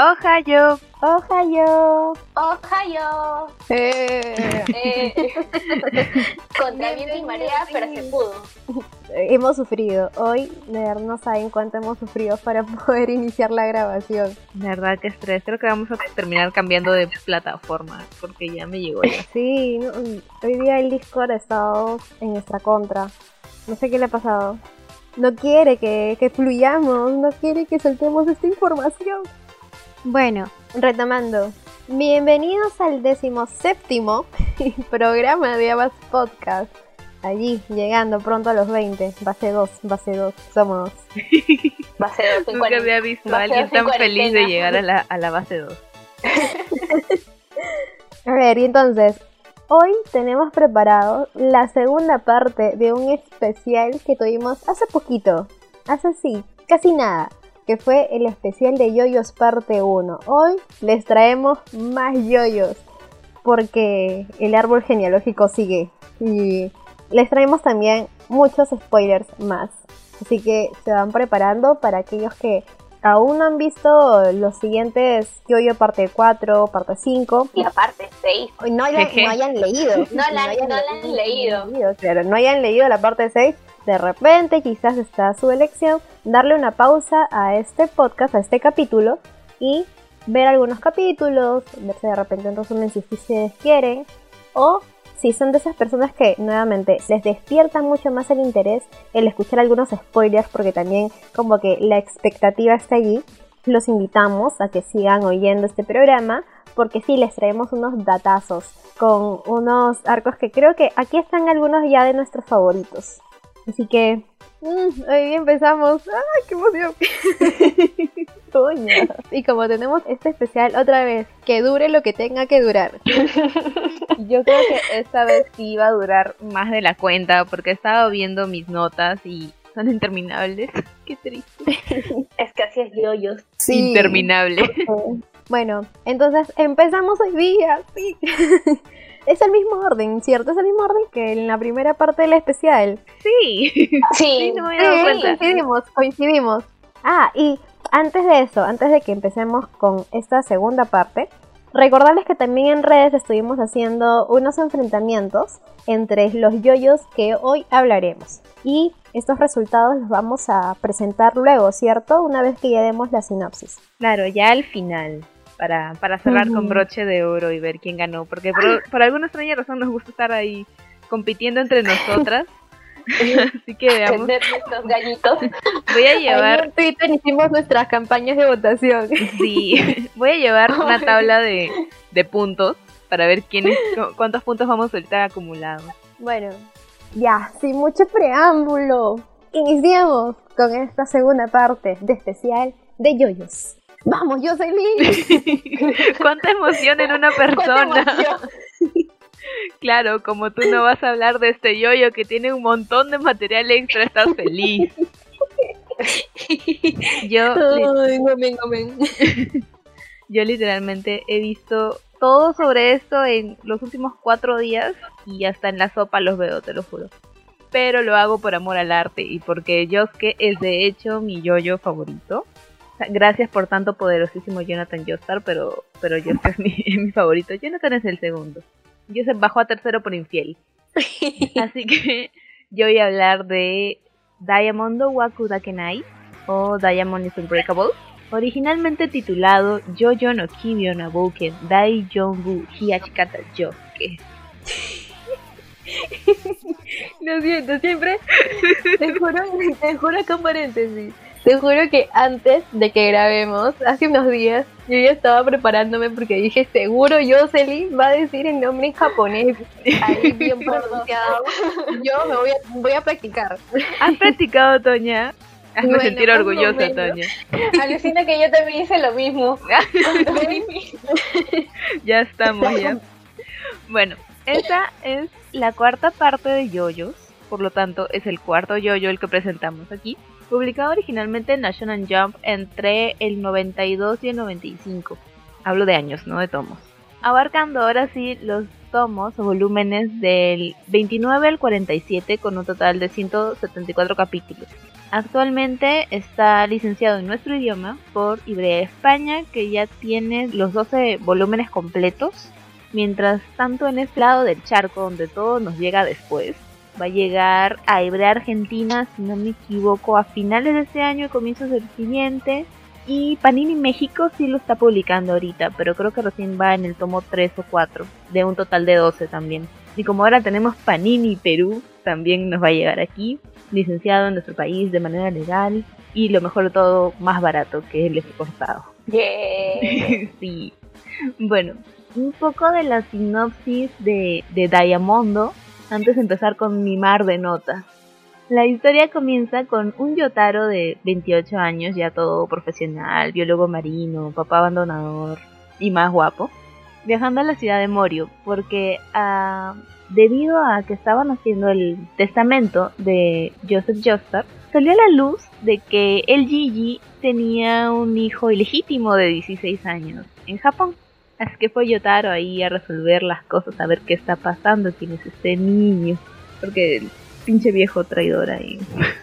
Ohio. Ohio. Ohio. Eh. Eh, contra viento y marea, pero se pudo. Hemos sufrido. Hoy, de verdad, no saben cuánto hemos sufrido para poder iniciar la grabación. De verdad que estrés. Creo que vamos a terminar cambiando de plataforma porque ya me llegó ya. Sí, no, hoy día el Discord ha estado en nuestra contra. No sé qué le ha pasado. No quiere que, que fluyamos, no quiere que soltemos esta información. Bueno, retomando. Bienvenidos al decimoséptimo programa de Abas Podcast. Allí, llegando pronto a los 20. Base 2, base 2. Somos. Base 2 en Nunca cuarentena. había visto a alguien tan feliz de llegar a la, a la base 2. A ver, y entonces, hoy tenemos preparado la segunda parte de un especial que tuvimos hace poquito. Hace sí, casi nada. Que fue el especial de Yoyos parte 1. Hoy les traemos más yoyos. Porque el árbol genealógico sigue. Y les traemos también muchos spoilers más. Así que se van preparando para aquellos que aún no han visto los siguientes Yoyo parte 4, parte 5. Y aparte, 6. No hayan, no hayan leído. No la- no la han leído. Claro, no hayan leído la parte 6. De repente, quizás está su elección darle una pausa a este podcast, a este capítulo, y ver algunos capítulos, verse de repente un resumen si ustedes quieren, o si son de esas personas que nuevamente les despierta mucho más el interés el escuchar algunos spoilers, porque también como que la expectativa está allí, los invitamos a que sigan oyendo este programa, porque sí les traemos unos datazos con unos arcos que creo que aquí están algunos ya de nuestros favoritos. Así que, mm, hoy empezamos. ¡Ay, qué emoción! Coño. Y como tenemos este especial otra vez, que dure lo que tenga que durar. Yo creo que esta vez sí iba a durar más de la cuenta porque he estado viendo mis notas y son interminables. Qué triste. Es que así es yoyos. Interminable. Bueno, entonces empezamos hoy día, sí. Es el mismo orden, ¿cierto? Es el mismo orden que en la primera parte del especial. Sí. Sí, Sí. no me dado Sí, cuenta. coincidimos, coincidimos. Ah, y antes de eso, antes de que empecemos con esta segunda parte, recordarles que también en redes estuvimos haciendo unos enfrentamientos entre los yoyos que hoy hablaremos. Y estos resultados los vamos a presentar luego, ¿cierto? Una vez que ya demos la sinopsis. Claro, ya al final. Para, para cerrar con broche de oro y ver quién ganó. Porque por, por alguna extraña razón nos gusta estar ahí compitiendo entre nosotras. Así que veamos. Nuestros gallitos. Voy a Ahí llevar. en Twitter hicimos nuestras campañas de votación. Sí, voy a llevar una tabla de, de puntos para ver quiénes, cuántos puntos vamos a soltar acumulados. Bueno, ya, sin mucho preámbulo, iniciamos con esta segunda parte de especial de yoyos. Vamos, Jocelyn. Cuánta emoción en una persona. Claro, como tú no vas a hablar de este yoyo que tiene un montón de material extra, estás feliz. Yo, Ay, gomen, gomen. yo literalmente he visto todo sobre esto en los últimos cuatro días y hasta en la sopa los veo, te lo juro. Pero lo hago por amor al arte y porque Yosuke es de hecho mi yoyo favorito. Gracias por tanto poderosísimo Jonathan Joestar, pero, pero Yosuke es mi, favorito. Jonathan es el segundo. Joseph bajó a tercero por infiel. Así que yo voy a hablar de Diamond Waku Dakenai o Diamond is Unbreakable, originalmente titulado Jojo no Kibyo no Bouken Dai Jongu Hiachikata Yosuke. Lo siento, siempre. Te juro, te juro con paréntesis. Te juro que antes de que grabemos, hace unos días, yo ya estaba preparándome porque dije, seguro Jocelyn va a decir el nombre en japonés. Ahí bien pronunciado. Yo me voy a, voy a practicar. ¿Has practicado, Toña? Hazme Bueno, sentir orgullosa. Toña. Alucina que yo también hice lo mismo. ya estamos, ya. Bueno, esta es la cuarta parte de Yoyos, por lo tanto es el cuarto Yoyo el que presentamos aquí, publicado originalmente en National Jump entre el 92 y el 95. Hablo de años, no de tomos. Abarcando ahora sí los tomos o volúmenes del 29 al 47 con un total de 174 capítulos. Actualmente está licenciado en nuestro idioma por Ibrea España, que ya tiene los 12 volúmenes completos. Mientras tanto, en este lado del charco, donde todo nos llega después, va a llegar a Ibrea Argentina, si no me equivoco, a finales de este año y comienzos del siguiente. Y Panini México sí lo está publicando ahorita, pero creo que recién va en el tomo 3 o 4, de un total de 12 también. Y como ahora tenemos Panini Perú, también nos va a llegar aquí licenciado en nuestro país de manera legal y lo mejor de todo, más barato que el exportado. sí. Bueno, un poco de la sinopsis de, de Diamondo antes de empezar con mi mar de notas. La historia comienza con un Yotaro de 28 años, ya todo profesional, biólogo marino, papá abandonador y más guapo, viajando a la ciudad de Morio, porque a debido a que estaban haciendo el testamento de Joseph Joestar, salió a la luz de que el Gigi tenía un hijo ilegítimo de 16 años en Japón. Así que fue Yotaro ahí a resolver las cosas, a ver qué está pasando, quién es este niño. Porque el pinche viejo traidor ahí.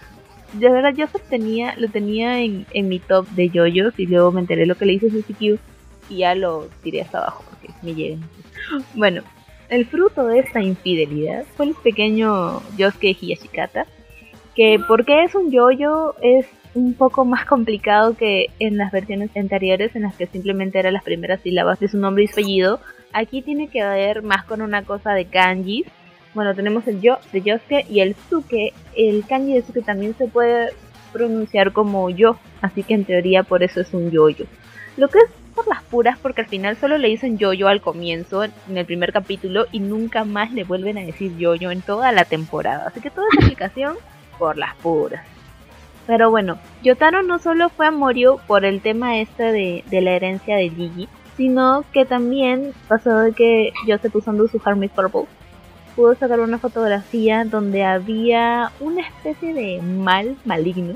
De verdad, Joseph tenía, lo tenía en, en mi top de yoyos y luego me enteré lo que le hizo CCQ y ya lo tiré hasta abajo porque me llegan. Bueno, el fruto de esta infidelidad fue el pequeño Yosuke Hiyashikata, que porque es un yoyo es un poco más complicado que en las versiones anteriores en las que simplemente eran las primeras sílabas de su nombre y su apellido. Aquí tiene que ver más con una cosa de kanjis. Bueno, tenemos el yo de Yosuke y el suke. El kanji de suke también se puede pronunciar como yo, así que en teoría por eso es un yoyo. Lo que es por las puras porque al final solo le dicen yo-yo al comienzo, en el primer capítulo, y nunca más le vuelven a decir yo-yo en toda la temporada. Así que toda esa explicación por las puras. Pero bueno, Yotaro no solo fue a Morio por el tema este de, de la herencia de Gigi, sino que también pasó de que Joseph usando su Harmony Purple pudo sacar una fotografía donde había una especie de mal maligno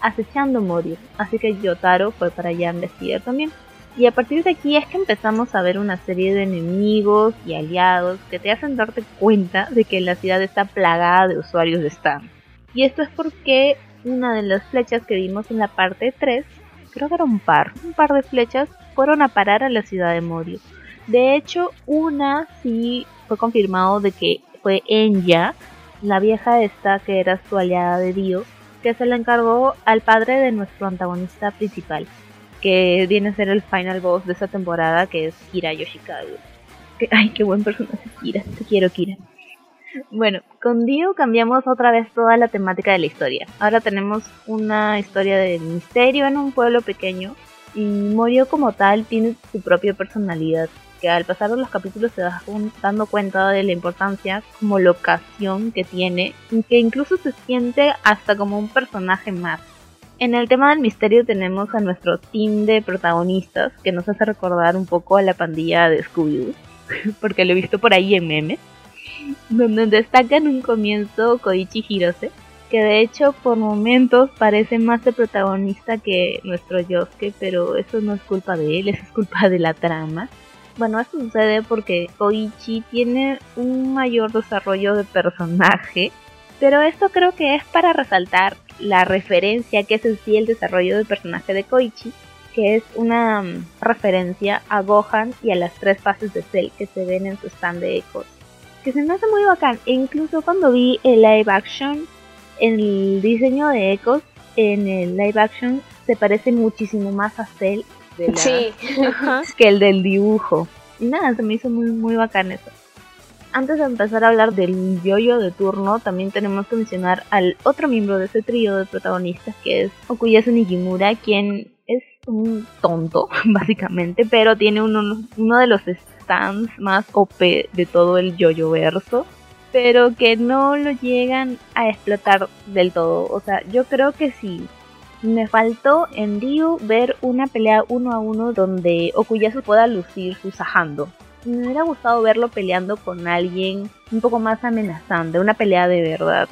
acechando Morio. Así que Yotaro fue para allá a investigar también. Y a partir de aquí es que empezamos a ver una serie de enemigos y aliados que te hacen darte cuenta de que la ciudad está plagada de usuarios de Stan. Y esto es porque una de las flechas que vimos en la parte 3, creo que era un par, un par de flechas, fueron a parar a la ciudad de Morio. De hecho, una sí fue confirmado de que fue Enya, la vieja esta que era su aliada de Dio, que se la encargó al padre de nuestro antagonista principal, que viene a ser el final boss de esta temporada, que es Kira Yoshikawa. ay, qué buen personaje Kira, te quiero Kira. Bueno, con Dio cambiamos otra vez toda la temática de la historia. Ahora tenemos una historia de misterio en un pueblo pequeño y Morio como tal tiene su propia personalidad, que al pasar los capítulos te das dando cuenta de la importancia como locación que tiene, y que incluso se siente hasta como un personaje más. En el tema del misterio tenemos a nuestro team de protagonistas que nos hace recordar un poco a la pandilla de Scooby-Doo, porque lo he visto por ahí en memes, donde destaca en un comienzo Koichi Hirose, que de hecho por momentos parece más de protagonista que nuestro Yosuke, pero eso no es culpa de él, es culpa de la trama. Bueno, esto sucede porque Koichi tiene un mayor desarrollo de personaje, pero esto creo que es para resaltar la referencia que es en sí el desarrollo del personaje de Koichi, que es una mm, referencia a Gohan y a las tres fases de Cell que se ven en su stand de Ecos. Que se me hace muy bacán. E incluso cuando vi el live action, el diseño de Ecos en el live action se parece muchísimo más a Cell que el del dibujo. Y nada, se me hizo muy, muy bacán eso antes de empezar a hablar del yoyo de turno, también tenemos que mencionar al otro miembro de ese trío de protagonistas, que es Okuyasu Nigimura, quien es un tonto, básicamente, pero tiene uno, uno de los más OP de todo el yoyo verso, pero que no lo llegan a explotar del todo. O sea, yo creo que sí. Me faltó en Ryu ver una pelea uno a uno donde Okuyasu pueda lucir su Sahando me hubiera gustado verlo peleando con alguien un poco más amenazante, una pelea de verdad.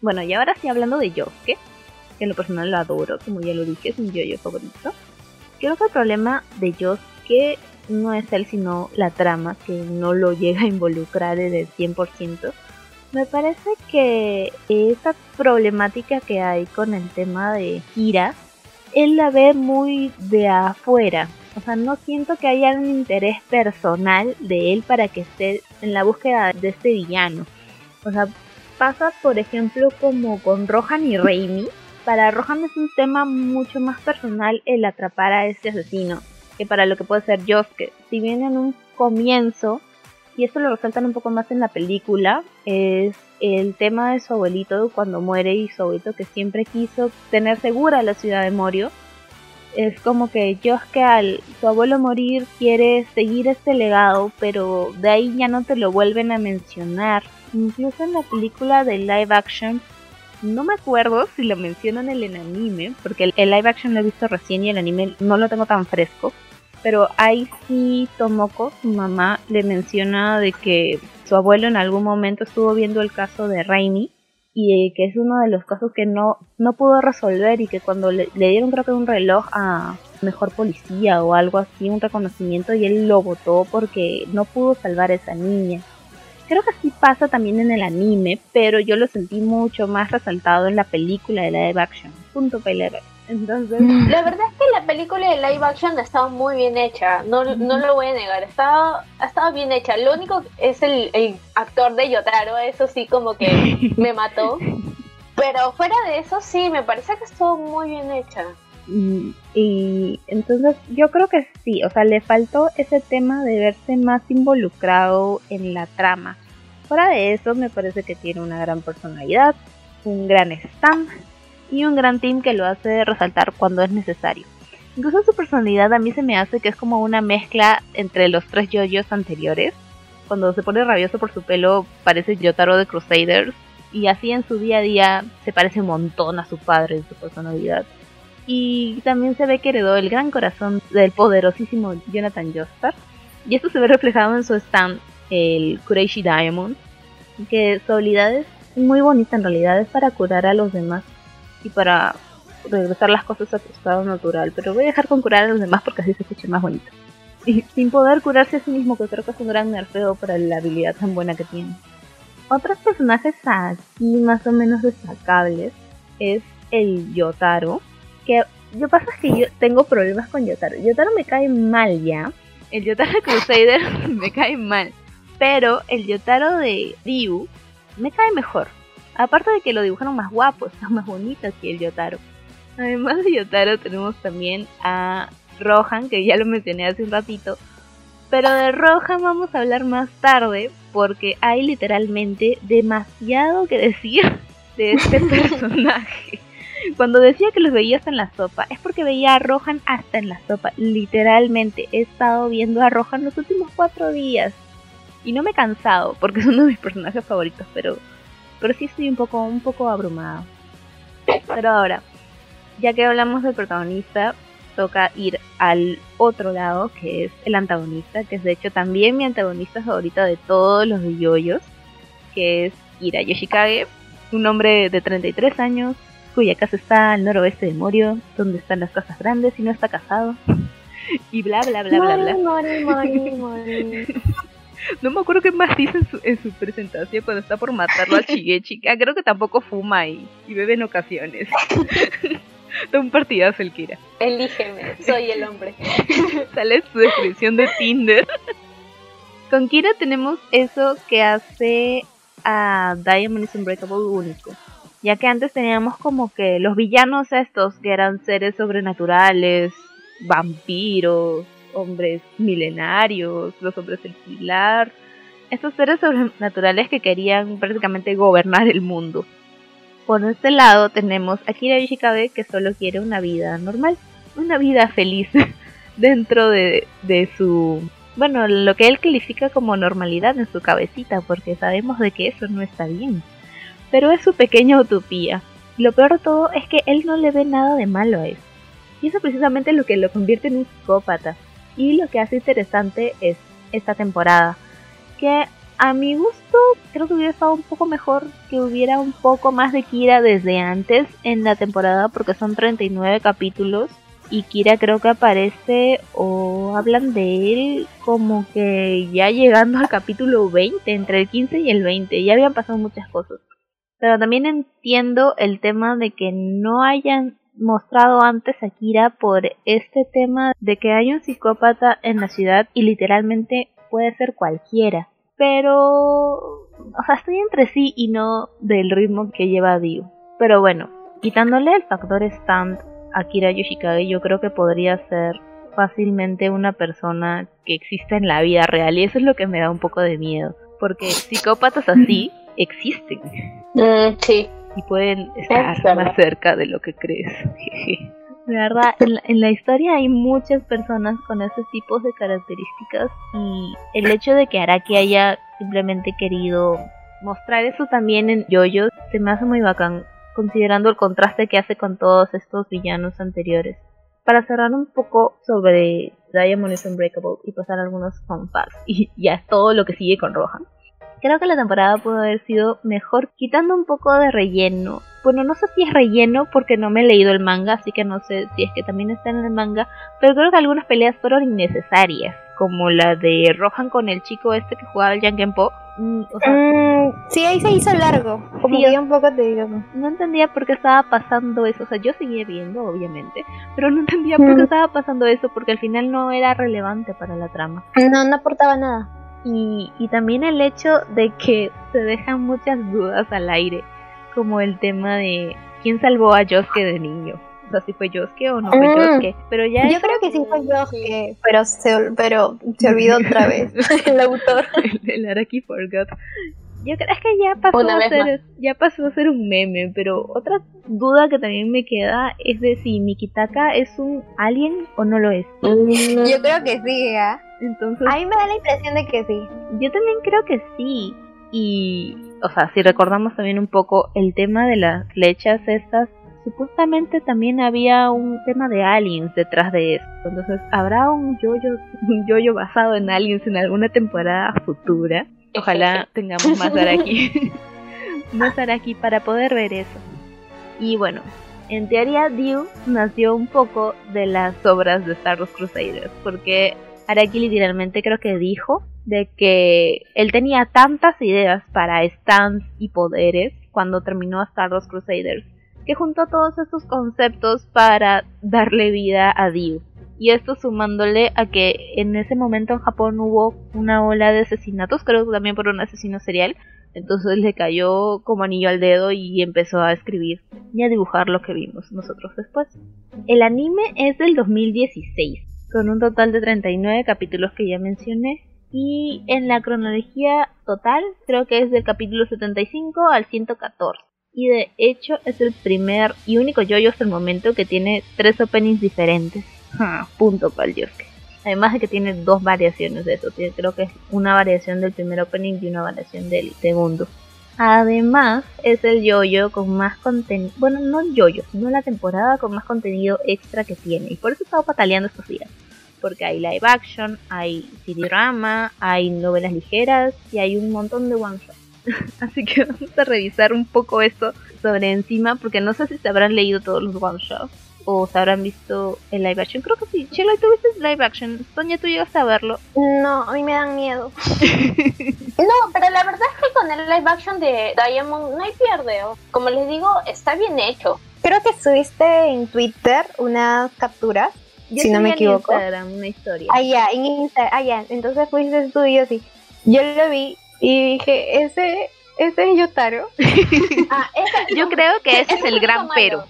Bueno, y ahora sí hablando de Yosuke, que en lo personal lo adoro, como ya lo dije, es mi yo favorito. Creo que el problema de Yosuke no es él, sino la trama, que no lo llega a involucrar en el 100%. Me parece que esa problemática que hay con el tema de Kira, él la ve muy de afuera. O sea, no siento que haya un interés personal de él para que esté en la búsqueda de este villano. O sea, pasa por ejemplo como con Rohan y Raimi. Para Rohan es un tema mucho más personal el atrapar a este asesino que para lo que puede ser Josuke. Si bien en un comienzo, y esto lo resaltan un poco más en la película, es el tema de su abuelito cuando muere y su abuelito que siempre quiso tener segura la ciudad de Morio. Es como que Josuke al su abuelo morir quiere seguir este legado, pero de ahí ya no te lo vuelven a mencionar. Incluso en la película de live action no me acuerdo si lo mencionan en el anime, porque el, live action lo he visto recién y el anime no lo tengo tan fresco. Pero ahí sí Tomoko, su mamá, le menciona de que su abuelo en algún momento estuvo viendo el caso de Raimi y que es uno de los casos que no, no pudo resolver y que cuando le, dieron creo que un reloj a mejor policía o algo así, un reconocimiento y él lo votó porque no pudo salvar a esa niña. Creo que así pasa también en el anime, pero yo lo sentí mucho más resaltado en la película de live action. Punto pelea. Entonces... La verdad es que la película de live action ha estado muy bien hecha, no, no lo voy a negar, ha estado, bien hecha. Lo único es el, el actor de Yotaro, eso sí como que me mató. Pero fuera de eso sí, me parece que estuvo muy bien hecha. Y, entonces yo creo que sí, o sea, le faltó ese tema de verse más involucrado en la trama. Fuera de eso, me parece que tiene una gran personalidad, un gran stand y un gran team que lo hace resaltar cuando es necesario. Incluso su personalidad a mí se me hace que es como una mezcla entre los tres yoyos anteriores. Cuando se pone rabioso por su pelo parece Yotaro de Crusaders y así en su día a día se parece un montón a su padre en su personalidad y también se ve que heredó el gran corazón del poderosísimo Jonathan Joestar. Y esto se ve reflejado en su stand, el Kureishi Diamond, que su habilidad es muy bonita en realidad, es para curar a los demás y para regresar las cosas a su estado natural. Pero voy a dejar con curar a los demás porque así se escucha más bonito. Y sin poder curarse a sí mismo, que creo que es un gran nerfeo para la habilidad tan buena que tiene. Otros personajes aquí más o menos destacables es el Yotaro, que yo pasa es que yo tengo problemas con Yotaro. Yotaro me cae mal ya. El Yotaro Crusader me cae mal. Pero el Yotaro de Ryu me cae mejor. Aparte de que lo dibujaron más guapo, está más bonito que el Yotaro. Además de Yotaro tenemos también a Rohan, que ya lo mencioné hace un ratito. Pero de Rohan vamos a hablar más tarde porque hay literalmente demasiado que decir de este personaje. Cuando decía que los veía hasta en la sopa, es porque veía a Rohan hasta en la sopa. Literalmente, he estado viendo a Rohan los últimos cuatro días. Y no me he cansado, porque es uno de mis personajes favoritos, pero, pero sí estoy un poco, un poco abrumada. Pero ahora, ya que hablamos del protagonista, toca ir al otro lado, que es el antagonista, que es de hecho también mi antagonista favorito de todos los de yoyos, que es Ira Yoshikage, un hombre de 33 años, cuya casa está al noroeste de Morio, donde están las casas grandes y no está casado. y bla bla bla bla bla. no me acuerdo qué más dice en su, presentación cuando está por matarlo a Shigechi. Ah, creo que tampoco fuma y, y bebe en ocasiones. Da un partidazo el Kira. Elígeme, soy el hombre. Sale su descripción de Tinder. Con Kira tenemos eso que hace a Diamond is Unbreakable único ya que antes teníamos como que los villanos estos que eran seres sobrenaturales, vampiros, hombres milenarios, los hombres del pilar, estos seres sobrenaturales que querían prácticamente gobernar el mundo. Por este lado tenemos a Kira Ishikabe que solo quiere una vida normal, una vida feliz dentro de, su bueno, lo que él califica como normalidad en su cabecita, porque sabemos de que eso no está bien pero es su pequeña utopía. Lo peor de todo es que él no le ve nada de malo a eso. Y eso precisamente es lo que lo convierte en un psicópata. Y lo que hace interesante es esta temporada. Que a mi gusto creo que hubiera estado un poco mejor que hubiera un poco más de Kira desde antes en la temporada porque son 39 capítulos y Kira creo que aparece o hablan de él como que ya llegando al capítulo 20, entre el 15 y el 20, ya habían pasado muchas cosas. Pero también entiendo el tema de que no hayan mostrado antes a Kira por este tema de que hay un psicópata en la ciudad y literalmente puede ser cualquiera. Pero, o sea, estoy entre sí y no del ritmo que lleva Dio. Pero bueno, quitándole el factor stand a Kira Yoshikage, yo creo que podría ser fácilmente una persona que existe en la vida real y eso es lo que me da un poco de miedo. Porque psicópatas así existen. Mm, sí. Y pueden estar verdad. más cerca de lo que crees. De verdad, en la, en la historia hay muchas personas con esos tipos de características y el hecho de que Araki haya simplemente querido mostrar eso también en Yoyo se me hace muy bacán, considerando el contraste que hace con todos estos villanos anteriores. Para cerrar un poco sobre Diamond is Unbreakable y pasar algunos fun facts y ya todo lo que sigue con Rohan. Creo que la temporada pudo haber sido mejor quitando un poco de relleno. Bueno, no sé si es relleno porque no me he leído el manga, así que no sé si es que también está en el manga, pero creo que algunas peleas fueron innecesarias, como la de Rohan con el chico este que jugaba el Jankenpo. Mm, O sea, Mm, sí, ahí se hizo largo. Como Sí, que un poco tedioso. no entendía por qué estaba pasando eso. O sea, yo seguía viendo, obviamente, pero no entendía por qué Mm. estaba pasando eso porque al final no era relevante para la trama. No, no aportaba nada. Y, y también el hecho de que se dejan muchas dudas al aire, como el tema de quién salvó a Yosuke de niño. O sea, si fue Yosuke o no fue Mm. Yosuke. Pero ya Yo eso- creo que sí fue Yosuke, pero se, pero se olvidó otra vez el autor. el, el Araki Forgot. Yo creo es que ya pasó Una a ser ya pasó a ser un meme, pero otra duda que también me queda es de si Mikitaka es un alien o no lo es. Mm, Yo creo que sí, ¿ah? Entonces, A mí me da la impresión de que sí. yo también creo que sí. Y, o sea, si recordamos también un poco el tema de las flechas estas, supuestamente también había un tema de aliens detrás de eso. Entonces, ¿habrá un yoyo, un yoyo basado en aliens en alguna temporada futura? Ojalá tengamos más Araki. más Araki para poder ver eso. Y bueno, en teoría Dio nació un poco de las obras de Star Wars Crusaders, porque Araki literalmente creo que dijo de que él tenía tantas ideas para stands y poderes cuando terminó Star Wars Crusaders, que juntó todos estos conceptos para darle vida a Dio. Y esto sumándole a que en ese momento en Japón hubo una ola de asesinatos, creo que también por un asesino serial. Entonces le cayó como anillo al dedo y empezó a escribir y a dibujar lo que vimos nosotros después. El anime es del 2016, con un total de 39 capítulos que ya mencioné. Y en la cronología total creo que es del capítulo 75 al 114. Y de hecho es el primer y único yoyo hasta el momento que tiene tres openings diferentes. Ja, punto para el Yosuke. Además de que tiene dos variaciones de eso. Creo que es una variación del primer opening y una variación del segundo. Además, es el yoyo con más contenido. Bueno, no el yoyo, sino la temporada con más contenido extra que tiene. Y por eso he estado pataleando estos días. Porque hay live action, hay CD drama, hay novelas ligeras y hay un montón de one shot. Así que vamos a revisar un poco esto sobre encima. Porque no sé si se habrán leído todos los one shots o se habrán visto el live action. Creo que sí. Chelo, ¿tú viste el live action? Sonia, tú llegaste a verlo. No, a mí me dan miedo. No, pero la verdad es que con el live action de Diamond no hay pierde. Como les digo, está bien hecho. Creo que subiste en Twitter una captura, Yo si no me subí en equivoco. Instagram una historia. Ah, ya, en Insta, ah, ya. Entonces fuiste tú y yo sí. Yo lo vi y dije, ese, ese es Yotaro. Ah, esa- Yo creo que ese es el gran malo. pero.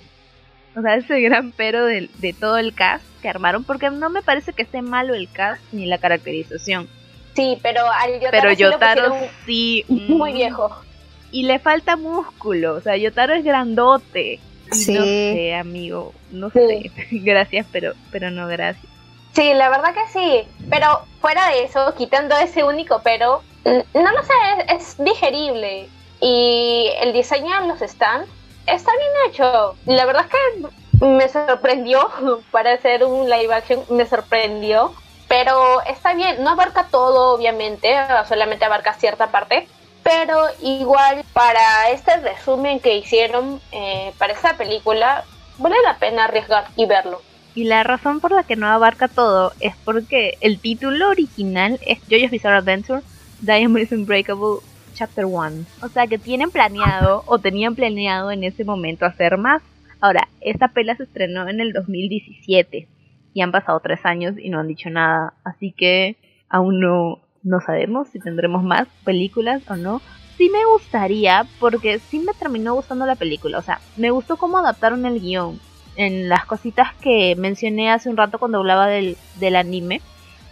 O sea, ese gran pero de, de todo el cast que armaron. Porque no me parece que esté malo el cast ni la caracterización. Sí, pero al Yotaro, Pero sí Yotaro sí. muy viejo. Y le falta músculo. O sea, Yotaro es grandote. Sí. No sé, amigo. No Sí. sé. gracias, pero, pero no gracias. Sí, la verdad que sí. Pero fuera de eso, quitando ese único pero, no lo sé, es, es digerible. Y el diseño de los stands está bien hecho. La verdad es que me sorprendió para hacer un live action, me sorprendió. Pero está bien, no abarca todo, obviamente, solamente abarca cierta parte. Pero igual para este resumen que hicieron eh, para esta película, vale la pena arriesgar y verlo. Y la razón por la que no abarca todo es porque el título original es JoJo's Bizarre Adventure Diamond is Unbreakable Chapter 1. O sea que tienen planeado o tenían planeado en ese momento hacer más. Ahora, esta pela se estrenó en el 2017 y han pasado tres años y no han dicho nada. Así que aún no, no sabemos si tendremos más películas o no. Sí me gustaría porque sí me terminó gustando la película. O sea, me gustó cómo adaptaron el guion en las cositas que mencioné hace un rato cuando hablaba del, del anime.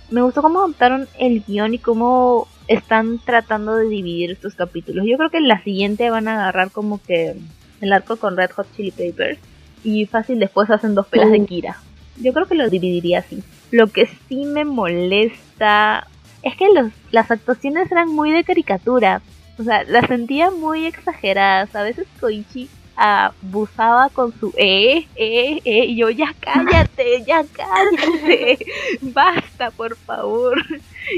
Me gustó cómo adaptaron el guion y cómo están tratando de dividir estos capítulos. Yo creo que en la siguiente van a agarrar como que el arco con Red Hot Chili Peppers y fácil después hacen dos pelas de Kira. Yo creo que lo dividiría así. Lo que sí me molesta es que los, las actuaciones eran muy de caricatura. O sea, las sentía muy exageradas. A veces Koichi abusaba con su eh, eh, eh, y yo ya cállate, ya cállate, basta por favor.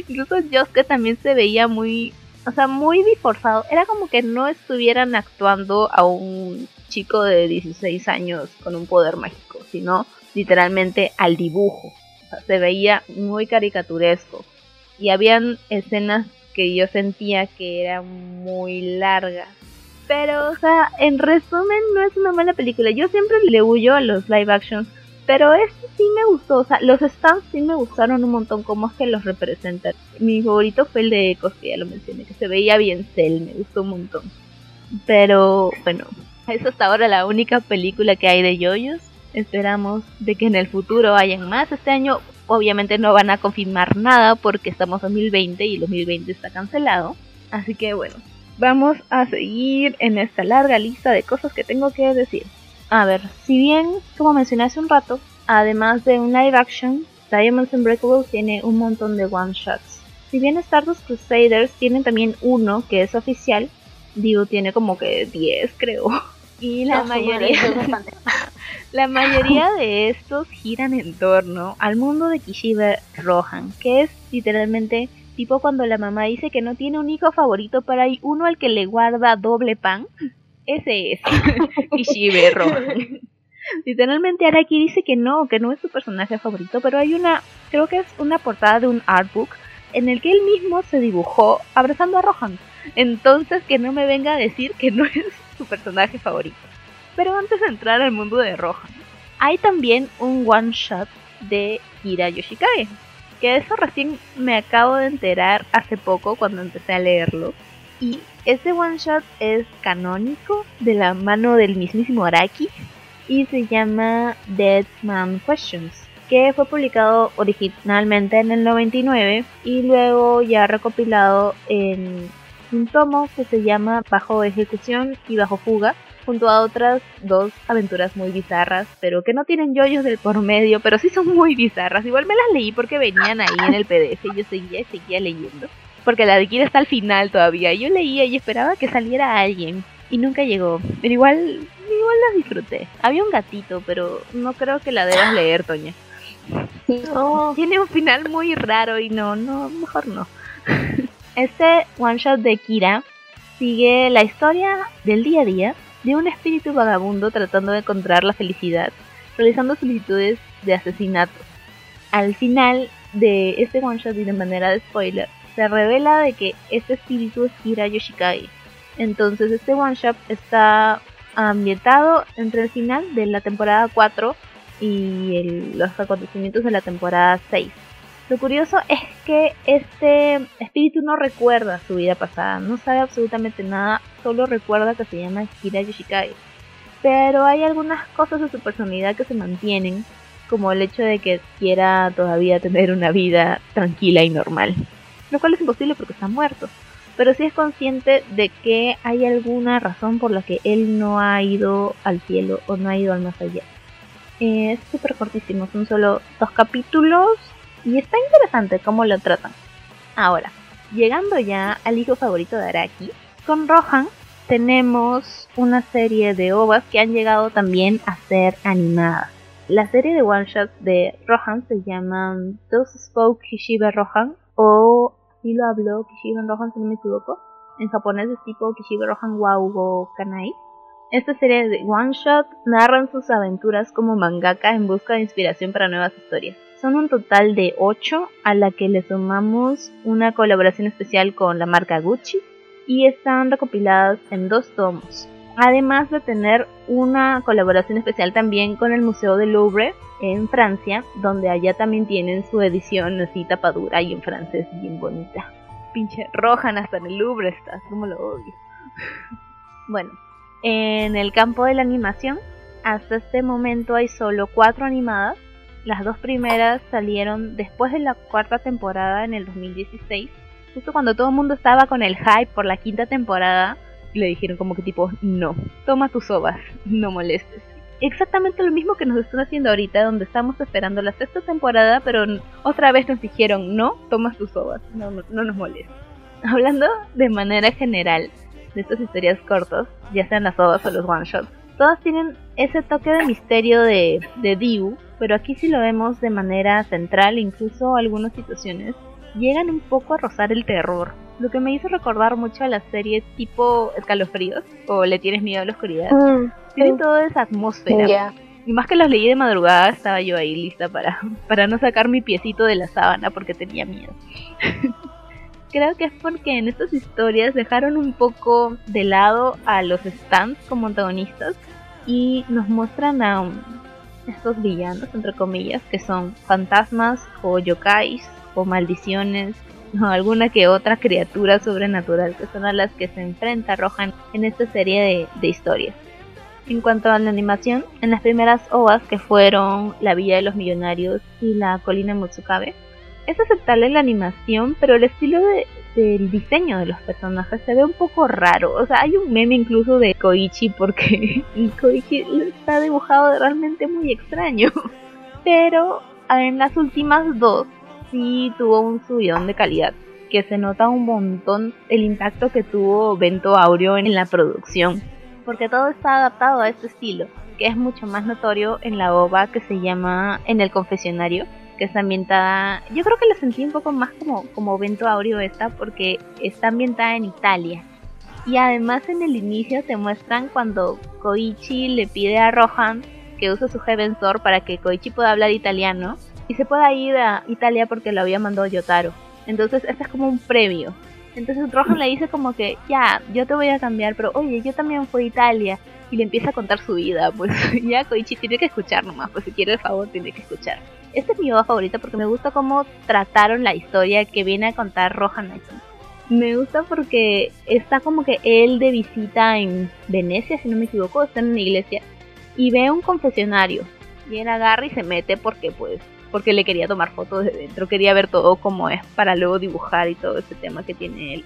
Incluso Josuke también se veía muy, o sea, muy disforzado. Era como que no estuvieran actuando a un chico de 16 años con un poder mágico, sino literalmente al dibujo. O sea, se veía muy caricaturesco. Y habían escenas que yo sentía que eran muy largas pero, o sea, en resumen, no es una mala película. Yo siempre le huyo a los live actions. Pero este sí me gustó. O sea, los stands sí me gustaron un montón. Cómo es que los representan. Mi favorito fue el de Ecos, que ya lo mencioné. Que se veía bien Cell. Me gustó un montón. Pero, bueno. Es hasta ahora la única película que hay de yoyos. Esperamos de que en el futuro hayan más. Este año obviamente no van a confirmar nada porque estamos en 2020 y 2020 está cancelado. Así que bueno, vamos a seguir en esta larga lista de cosas que tengo que decir. A ver, si bien, como mencioné hace un rato, además de un live action, Diamonds Unbreakable tiene un montón de one shots. Si bien Stardust Crusaders tienen también uno que es oficial, digo, tiene como que 10 creo. Y la mayoría, la mayoría de estos giran en torno al mundo de Kishibe Rohan, que es literalmente Tipo cuando la mamá dice que no tiene un hijo favorito, pero hay uno al que le guarda doble pan. Ese es Kishibe Rohan. Literalmente Araki dice que no, que no es su personaje favorito, pero hay una, creo que es una portada de un artbook en el que él mismo se dibujó abrazando a Rohan. Entonces que no me venga a decir que no es su personaje favorito. Pero antes de entrar al mundo de Rohan, hay también un one shot de Kira Yoshikae, que eso recién me acabo de enterar hace poco cuando empecé a leerlo. Y ese one shot es canónico de la mano del mismísimo Araki y se llama Dead Man Questions, que fue publicado originalmente en el 99 y luego ya recopilado en un tomo que se llama Bajo Ejecución y Bajo Fuga, junto a otras dos aventuras muy bizarras, pero que no tienen yoyos del por medio, pero sí son muy bizarras. Igual me las leí porque venían ahí en el PDF y yo seguía y seguía leyendo. Porque la de Kira está al final todavía. Yo leía y esperaba que saliera alguien. Y nunca llegó. Pero igual, igual las disfruté. Había un gatito, pero no creo que la debas leer, Toña. Tiene un final muy raro y no, no, mejor no. Este one shot de Kira sigue la historia del día a día de un espíritu vagabundo tratando de encontrar la felicidad, realizando solicitudes de asesinato. Al final de este one shot y de manera de spoiler, se revela de que este espíritu es Kira Yoshikage. Entonces este one shot está ambientado entre el final de la temporada 4 y los acontecimientos de la temporada 6. Lo curioso es que este espíritu no recuerda su vida pasada, no sabe absolutamente nada, solo recuerda que se llama Kira Yoshikage. Pero hay algunas cosas de su personalidad que se mantienen, como el hecho de que quiera todavía tener una vida tranquila y normal. Lo cual es imposible porque está muerto. Pero sí es consciente de que hay alguna razón por la que él no ha ido al cielo o no ha ido al más allá. Es súper cortísimo, son solo dos capítulos y está interesante cómo lo tratan. Ahora, llegando ya al hijo favorito de Araki, con Rohan tenemos una serie de ovas que han llegado también a ser animadas. La serie de one shots de Rohan se llama Those Spoke Kishibe Rohan o así lo habló Kishibe Rohan si no me equivoco. En japonés es tipo Kishibe Rohan Waugo Kanai. Esta serie de One Shot narran sus aventuras como mangaka en busca de inspiración para nuevas historias. Son un total de 8 a la que le sumamos una colaboración especial con la marca Gucci y están recopiladas en dos tomos. Además de tener una colaboración especial también con el Museo del Louvre en Francia, donde allá también tienen su edición así tapadura y en francés bien bonita. Pinche Rojan hasta en el Louvre está, como lo odio. bueno, en el campo de la animación, hasta este momento hay solo cuatro animadas. Las dos primeras salieron después de la cuarta temporada en el 2016, justo cuando todo el mundo estaba con el hype por la quinta temporada le dijeron como que tipo, no, toma tus ovas, no molestes. Exactamente lo mismo que nos están haciendo ahorita, donde estamos esperando la sexta temporada, pero otra vez nos dijeron, no, toma tus ovas, no, no, nos molestes. Hablando de manera general de estas historias cortas, ya sean las ovas o los one shots, todas tienen ese toque de misterio de, de Diu, pero aquí sí lo vemos de manera central, incluso algunas situaciones llegan un poco a rozar el terror lo que me hizo recordar mucho a la serie tipo Escalofríos o Le tienes miedo a la oscuridad. Mm, Tiene toda esa atmósfera. Y más que los leí de madrugada, estaba yo ahí lista para, para no sacar mi piecito de la sábana porque tenía miedo. Creo que es porque en estas historias dejaron un poco de lado a los stands como antagonistas y nos muestran a estos villanos, entre comillas, que son fantasmas o yokais o maldiciones o alguna que otra criatura sobrenatural que son a las que se enfrenta Rohan en esta serie de, historias. En cuanto a la animación, en las primeras ovas que fueron La Villa de los Millonarios y La Colina Mutsukabe, es aceptable la animación, pero el estilo del diseño de los personajes se ve un poco raro. O sea, hay un meme incluso de Koichi porque Koichi está dibujado realmente muy extraño. Pero en las últimas dos sí tuvo un subidón de calidad, que se nota un montón el impacto que tuvo Bento Aureo en la producción, porque todo está adaptado a este estilo, que es mucho más notorio en la ova que se llama En el confesionario, que está ambientada, yo creo que la sentí un poco más como, como Bento Aureo esta, porque está ambientada en Italia. Y además en el inicio te muestran cuando Koichi le pide a Rohan que use su Heaven Sword para que Koichi pueda hablar italiano y se pueda ir a Italia porque lo había mandado Yotaro. Entonces, este es como un premio. Entonces Rohan le dice como que, ya, yo te voy a cambiar, pero oye, yo también fui a Italia. Y le empieza a contar su vida. Pues ya Koichi tiene que escuchar nomás, pues si quiere el favor tiene que escuchar. Esta es mi obra favorita porque me gusta cómo trataron la historia que viene a contar Rohan aquí. Me gusta porque está como que él de visita en Venecia, si no me equivoco, está en una iglesia, y ve un confesionario. Y él agarra y se mete porque pues porque le quería tomar fotos de dentro, quería ver todo como es para luego dibujar y todo ese tema que tiene él.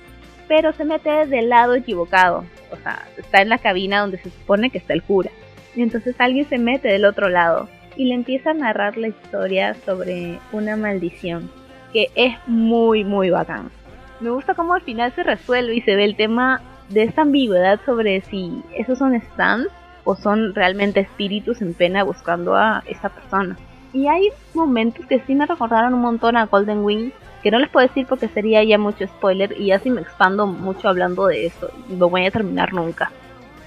Pero se mete del lado equivocado, o sea, está en la cabina donde se supone que está el cura. Y entonces alguien se mete del otro lado y le empieza a narrar la historia sobre una maldición, que es muy, muy bacán. Me gusta cómo al final se resuelve y se ve el tema de esta ambigüedad sobre si esos son stands o son realmente espíritus en pena buscando a esa persona. Y hay momentos que sí me recordaron un montón a Golden Wing, que no les puedo decir porque sería ya mucho spoiler y ya si me expando mucho hablando de eso, no voy a terminar nunca.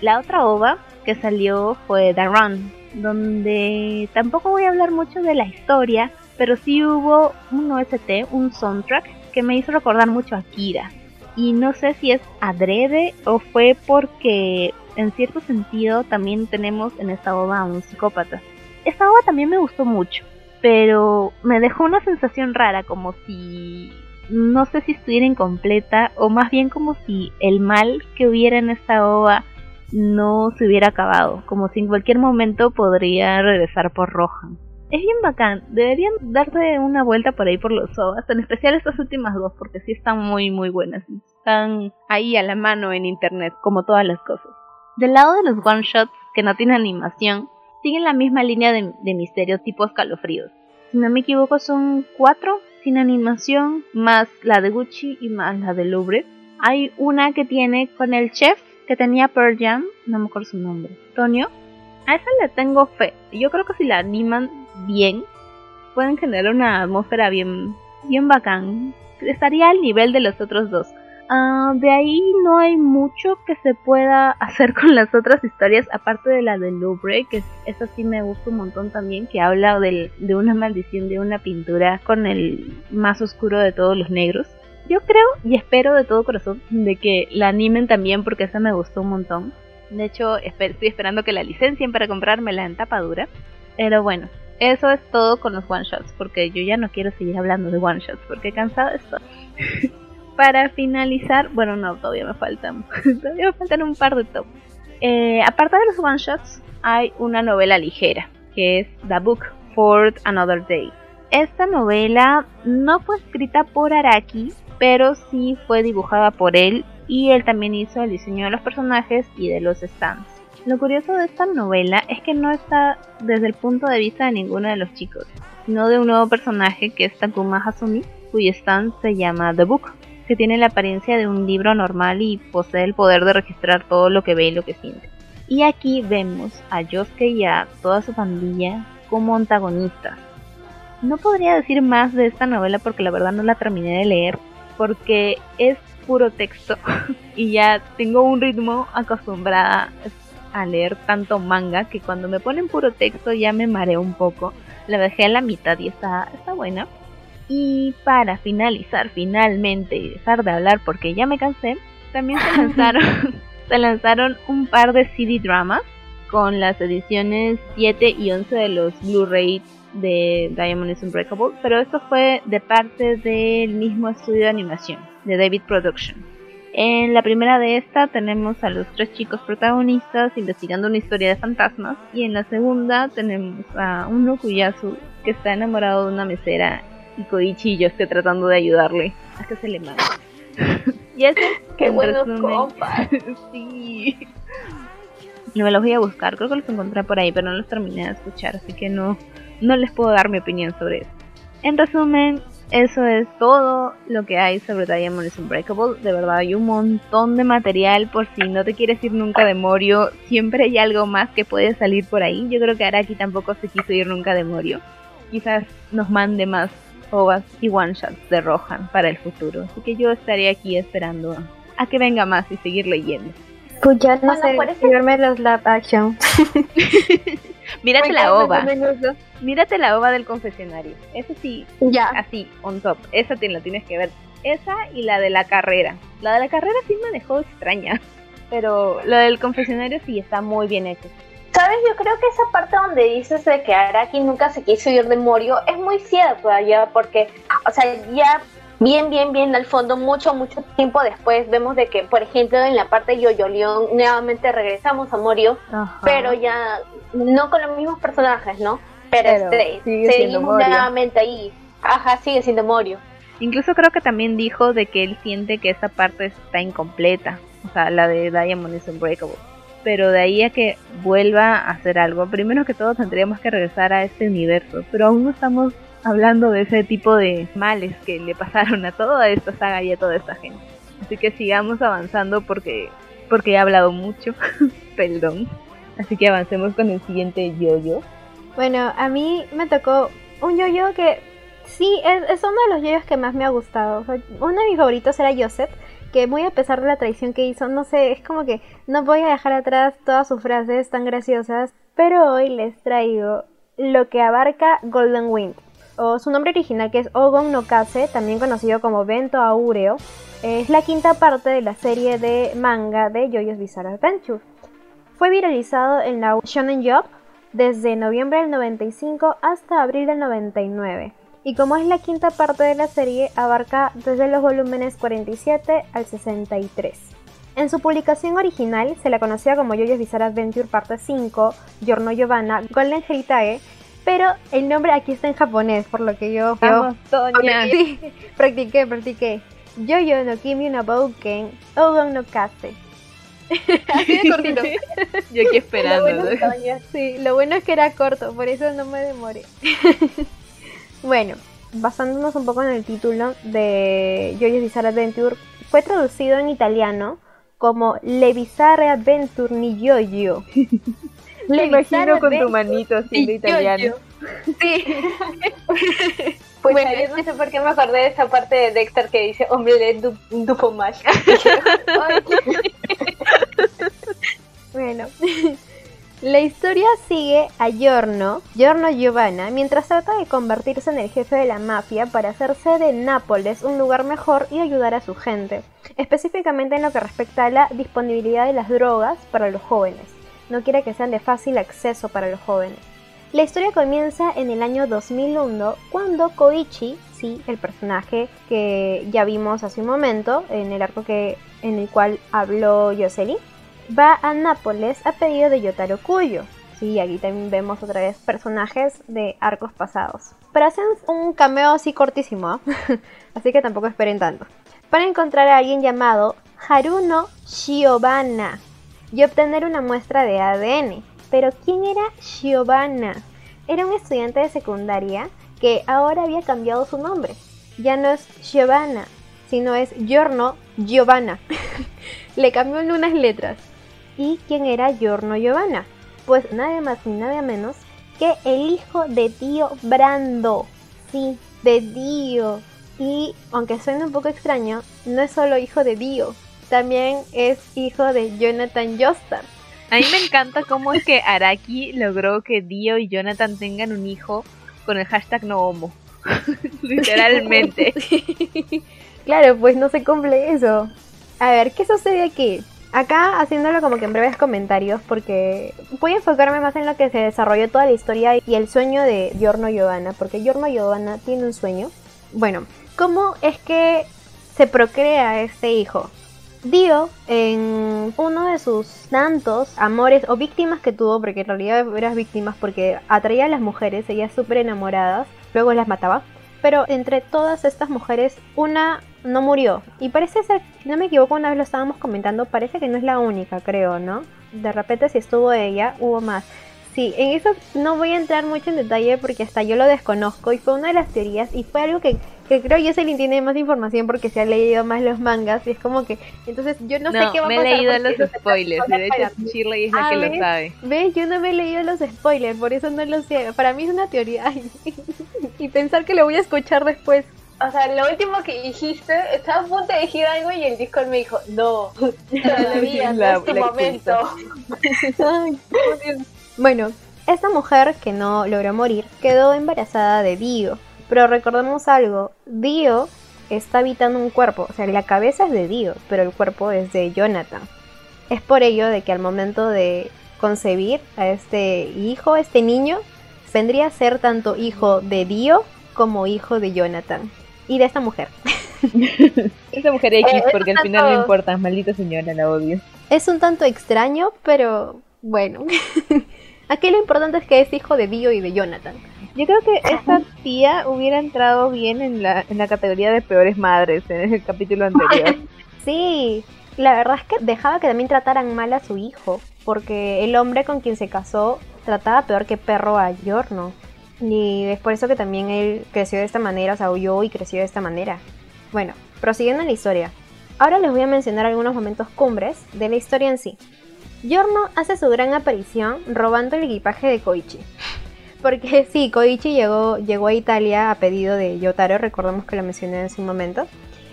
La otra ova que salió fue The Run, donde tampoco voy a hablar mucho de la historia, pero sí hubo un OST, un soundtrack, que me hizo recordar mucho a Kira. Y no sé si es adrede o fue porque en cierto sentido también tenemos en esta ova a un psicópata esta obra también me gustó mucho, pero me dejó una sensación rara, como si no sé si estuviera incompleta o más bien como si el mal que hubiera en esta ova no se hubiera acabado, como si en cualquier momento podría regresar por Rohan. Es bien bacán, deberían darse una vuelta por ahí por los ovas, en especial estas últimas dos, porque sí están muy muy buenas, están ahí a la mano en internet, como todas las cosas. Del lado de los one shots que no tienen animación, siguen la misma línea de, misterio tipo escalofríos. Si no me equivoco son cuatro sin animación, más la de Gucci y más la de Louvre. Hay una que tiene con el chef que tenía Pearl Jam, no me acuerdo su nombre, Tonio. A esa le tengo fe. Yo creo que si la animan bien, pueden generar una atmósfera bien, bien bacán. Estaría al nivel de los otros dos. Ah, de ahí no hay mucho que se pueda hacer con las otras historias, aparte de la de Louvre, que esa sí me gusta un montón también, que habla de una maldición de una pintura con el más oscuro de todos los negros. Yo creo y espero de todo corazón de que la animen también porque esa me gustó un montón. De hecho, estoy esperando que la licencien para comprármela en tapadura. Pero bueno, eso es todo con los one shots, porque yo ya no quiero seguir hablando de one shots, porque cansado estoy. para finalizar, bueno, no, todavía me faltan, todavía me faltan un par de top. Eh, aparte de los one shots, hay una novela ligera, que es The Book for Another Day. Esta novela no fue escrita por Araki, pero sí fue dibujada por él y él también hizo el diseño de los personajes y de los stands. Lo curioso de esta novela es que no está desde el punto de vista de ninguno de los chicos, sino de un nuevo personaje que es Takuma Hasumi, cuyo stand se llama The Book, que tiene la apariencia de un libro normal y posee el poder de registrar todo lo que ve y lo que siente. Y aquí vemos a Yosuke y a toda su pandilla como antagonistas. No podría decir más de esta novela porque la verdad no la terminé de leer, porque es puro texto y ya tengo un ritmo acostumbrada a leer tanto manga que cuando me ponen puro texto ya me mareo un poco. La dejé a la mitad y está, está buena. Y para finalizar finalmente y dejar de hablar porque ya me cansé, también se lanzaron, se lanzaron un par de CD dramas con las ediciones 7 y 11 de los Blu-ray de Diamond is Unbreakable, pero esto fue de parte del mismo estudio de animación, de David Production. En la primera de esta tenemos a los tres chicos protagonistas investigando una historia de fantasmas y en la segunda tenemos a un Okuyasu que está enamorado de una mesera y Koichi y yo estoy tratando de ayudarle a que se le mate. y ese Qué buenos compas. sí. Y me los voy a buscar, creo que los encontré por ahí, pero no los terminé de escuchar, así que no, no les puedo dar mi opinión sobre eso. En resumen, eso es todo lo que hay sobre Diamond is Unbreakable. De verdad, hay un montón de material por si no te quieres ir nunca de Morio. Siempre hay algo más que puede salir por ahí. Yo creo que Araki tampoco se quiso ir nunca de Morio. Quizás nos mande más ovas y one shots de Rohan para el futuro. Así que yo estaré aquí esperando a que venga más y seguir leyendo. Pues ya no sé, los live action. Mírate la ova. Mírate la ova del confesionario. Eso sí, ya. así, on top. Esa te la tienes que ver. Esa y la de la carrera. La de la carrera sí me dejó extraña. Pero lo del confesionario sí está muy bien hecho. ¿Sabes? Yo creo que esa parte donde dices de que Araki nunca se quiso ir de Morio es muy cierto allá, porque, o sea, ya bien, bien, bien al fondo, mucho, mucho tiempo después, vemos de que, por ejemplo, en la parte de Yoyo León, nuevamente regresamos a Morio, pero ya no con los mismos personajes, ¿no? Pero, seguimos nuevamente ahí. Ajá, sigue siendo Morio. Incluso creo que también dijo de que él siente que esa parte está incompleta, o sea, la de Diamond is Unbreakable. Pero de ahí a que vuelva a hacer algo, primero que todo tendríamos que regresar a este universo, pero aún no estamos hablando de ese tipo de males que le pasaron a toda esta saga y a toda esta gente. Así que sigamos avanzando porque, porque he hablado mucho, perdón. Así que avancemos con el siguiente yoyo. Bueno, a mí me tocó un yoyo que sí, es, uno de los yoyos que más me ha gustado. uno de mis favoritos era Joseph, que muy a pesar de la traición que hizo, no sé, es como que no voy a dejar atrás todas sus frases tan graciosas. Pero hoy les traigo lo que abarca Golden Wind o su nombre original que es Ogon no Kase, también conocido como Bento Aureo, es la quinta parte de la serie de manga de JoJo's Bizarre Adventure. Fue viralizado en la Shonen Jump desde noviembre del 95 hasta abril del 99. Y como es la quinta parte de la serie, abarca desde los volúmenes 47 al 63. En su publicación original se la conocía como JoJo's Bizarre Adventure Parte 5, Giorno Giovanna, Golden Heritage, pero el nombre aquí está en japonés, por lo que yo... Vamos, Toña. Sí, practiqué, practiqué. Yo-yo no kimi no bouken, Ogon no kase. Así de cortito. yo aquí esperando. Lo bueno, sí, lo bueno es que era corto, por eso no me demoré. bueno, basándonos un poco en el título de Jojo's Bizarre Adventure, fue traducido en italiano como Le Bizarre Adventure ni Yo-Yo. Le imagino con tu manito haciendo italiano. Sí. Pues Bueno, yo no sé por qué me acordé de esa parte de Dexter que dice hombre du, dupomash. Ay, Bueno, la historia sigue a Giorno, Giorno Giovanna, mientras trata de convertirse en el jefe de la mafia para hacerse de Nápoles un lugar mejor y ayudar a su gente, específicamente en lo que respecta a la disponibilidad de las drogas para los jóvenes. No quiere que sean de fácil acceso para los jóvenes. La historia comienza en el año 2001 cuando Koichi, sí, el personaje que ya vimos hace un momento en el arco que, en el cual habló Yoseli, va a Nápoles a pedido de Yotaro Kuyo. Sí, aquí también vemos otra vez personajes de arcos pasados. Pero hacen un cameo así cortísimo, ¿ah? así que tampoco esperen tanto. Para encontrar a alguien llamado Haruno Shiobana y obtener una muestra de ADN. Pero ¿quién era Shiobana? Era un estudiante de secundaria que ahora había cambiado su nombre. Ya no es Giovanna, sino es Giorno Giovanna. Le cambió en unas letras. ¿Y quién era Giorno Giovanna? Pues nada más ni nada menos que el hijo de tío Brando. Sí, de Dio. Y aunque suene un poco extraño, no es solo hijo de Dio, también es hijo de Jonathan Joestar. A mí me encanta cómo es que Araki logró que Dio y Jonathan tengan un hijo con el hashtag no homo. Literalmente. Claro, pues no se cumple eso. A ver, ¿qué sucede aquí? Acá haciéndolo como que en breves comentarios porque voy a enfocarme más en lo que se desarrolló toda la historia y el sueño de Giorno Giovanna, porque Giorno Giovanna tiene un sueño. Bueno, ¿cómo es que se procrea este hijo? Dio, en uno de sus tantos amores o víctimas que tuvo, porque en realidad eran víctimas porque atraía a las mujeres, ellas súper enamoradas, luego las mataba. Pero entre todas estas mujeres, una no murió. Y parece ser, si no me equivoco, una vez lo estábamos comentando, parece que no es la única, creo, ¿no? De repente si estuvo ella, hubo más. Sí, en eso no voy a entrar mucho en detalle porque hasta yo lo desconozco y fue una de las teorías y fue algo que, que creo Jocelyn tiene más información porque se ha leído más los mangas y es como que, entonces yo no, sé qué va a me pasar. he leído los spoilers y de hecho Shirley es la Ah, que lo ¿ves? sabe. ¿Ves? Yo no me he leído los spoilers, por eso no lo sé. Para mí es una teoría. Y pensar que lo voy a escuchar después. O sea, lo último que dijiste, estaba a punto de decir algo y el Discord me dijo, no, todavía no La- es tu momento. Ay. Bueno, esta mujer que no logró morir quedó embarazada de Dio. Pero recordemos algo, Dio está habitando un cuerpo, o sea, la cabeza es de Dio, pero el cuerpo es de Jonathan. Es por ello de que al momento de concebir a este hijo, a este niño, vendría a ser tanto hijo de Dio como hijo de Jonathan. Y de esta mujer. Esa mujer X, Eh, porque al final no importa, maldita señora, la odio. Es un tanto extraño, pero bueno. Aquí lo importante es que es hijo de Dio y de Jonathan. Yo creo que esta tía hubiera entrado bien en la, en la categoría de peores madres en el capítulo anterior. Sí, la verdad es que dejaba que también trataran mal a su hijo, porque el hombre con quien se casó trataba peor que perro a Giorno. Y es por eso que también él creció de esta manera, o sea, huyó y creció de esta manera. Bueno, prosiguiendo en la historia. Ahora les voy a mencionar algunos momentos cumbres de la historia en sí. Giorno hace su gran aparición robando el equipaje de Koichi. Porque sí, Koichi llegó, llegó a Italia a pedido de Yotaro, recordemos que lo mencioné en su momento.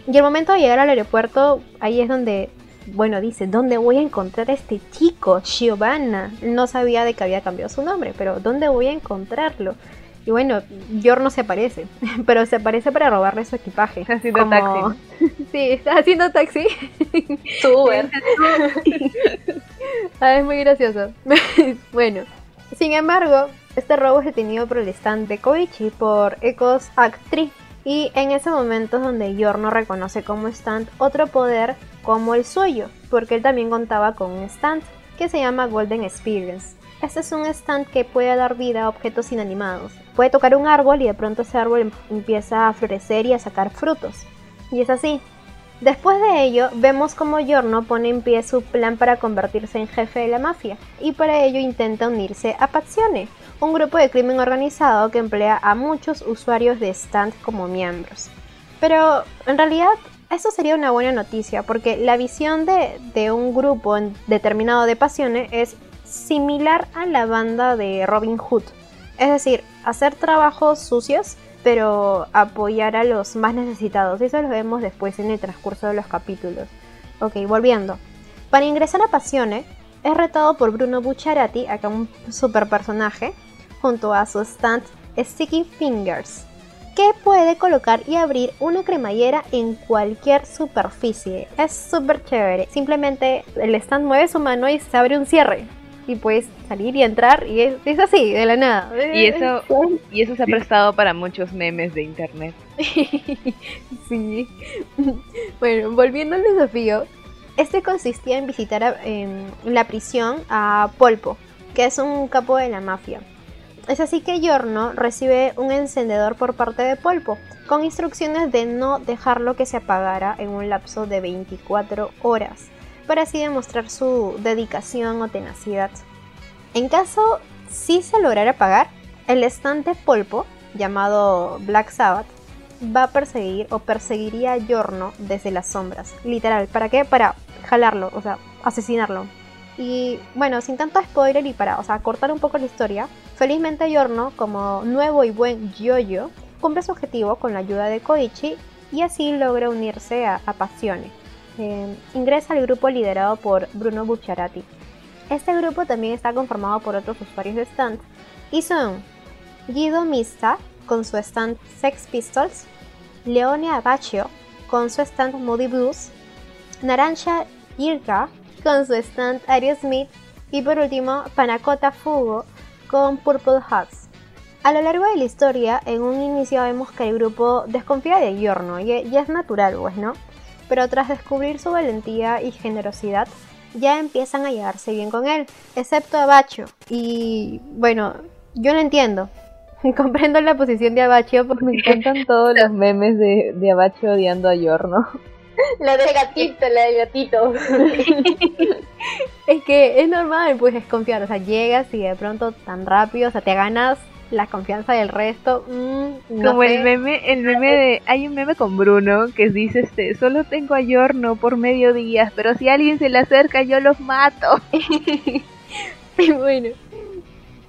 Y el momento de llegar al aeropuerto, ahí es donde, bueno, dice, ¿dónde voy a encontrar a este chico, Giovanna? No sabía de que había cambiado su nombre, pero ¿dónde voy a encontrarlo? Y bueno, Giorno se aparece, pero se aparece para robarle su equipaje. Haciendo taxi. Sí, está haciendo taxi. Uber. Ah, es muy gracioso. bueno, sin embargo, este robo es detenido por el stand de Koichi por Ecos Act 3. Y en ese momento es donde Giorno reconoce como stand otro poder como el suyo, porque él también contaba con un stand que se llama Golden Experience. Este es un stand que puede dar vida a objetos inanimados. Puede tocar un árbol y de pronto ese árbol em- empieza a florecer y a sacar frutos. Y es así, Después de ello, vemos como Giorno pone en pie su plan para convertirse en jefe de la mafia, y para ello intenta unirse a Pazione, un grupo de crimen organizado que emplea a muchos usuarios de stand como miembros. Pero en realidad eso sería una buena noticia, porque la visión de, un grupo determinado de Pazione es similar a la banda de Robin Hood, es decir, hacer trabajos sucios pero apoyar a los más necesitados. Eso lo vemos después en el transcurso de los capítulos. Ok, volviendo. Para ingresar a Pasione, es retado por Bruno Bucciarati, acá un super personaje, junto a su stand Sticky Fingers, que puede colocar y abrir una cremallera en cualquier superficie. Es súper chévere. Simplemente el stand mueve su mano y se abre un cierre. Y puedes salir y entrar y es, así, de la nada. Y eso, y eso se ha prestado para muchos memes de internet. sí. Bueno, volviendo al desafío, este consistía en visitar en la prisión a Polpo, que es un capo de la mafia. Es así que Giorno recibe un encendedor por parte de Polpo, con instrucciones de no dejarlo que se apagara en un lapso de 24 horas, para así demostrar su dedicación o tenacidad. En caso si se lograra apagar, el estante Polpo, llamado Black Sabbath, va a perseguir o perseguiría a Giorno desde las sombras. Literal, ¿para qué? Para jalarlo, o sea, asesinarlo. Y bueno, sin tanto spoiler y para, o sea, cortar un poco la historia, felizmente Yorno, como nuevo y buen yoyo, cumple su objetivo con la ayuda de Koichi y así logra unirse a, a Passione. Eh, ingresa al grupo liderado por Bruno Bucciarati. Este grupo también está conformado por otros usuarios de stand y son Guido Mista con su stand Sex Pistols, Leone Abaccio con su stand Moody Blues, Naranja Irka con su stand Smith y por último Panacota Fugo con Purple Hearts. A lo largo de la historia, en un inicio vemos que el grupo desconfía de Giorno y es natural, pues, ¿no? Pero tras descubrir su valentía y generosidad, ya empiezan a llevarse bien con él, excepto Abacho. Y bueno, yo lo entiendo. Comprendo la posición de Abacho porque me encantan todos los memes de, de Abacho odiando a Giorno. La del gatito, la del gatito. es que es normal, pues desconfiar. O sea, llegas y de pronto tan rápido, o sea, te ganas la confianza del resto. Mm, Como el meme, el meme de. Hay un meme con Bruno que dice este, solo tengo a Yorno por medio día, pero si alguien se le acerca yo los mato. bueno.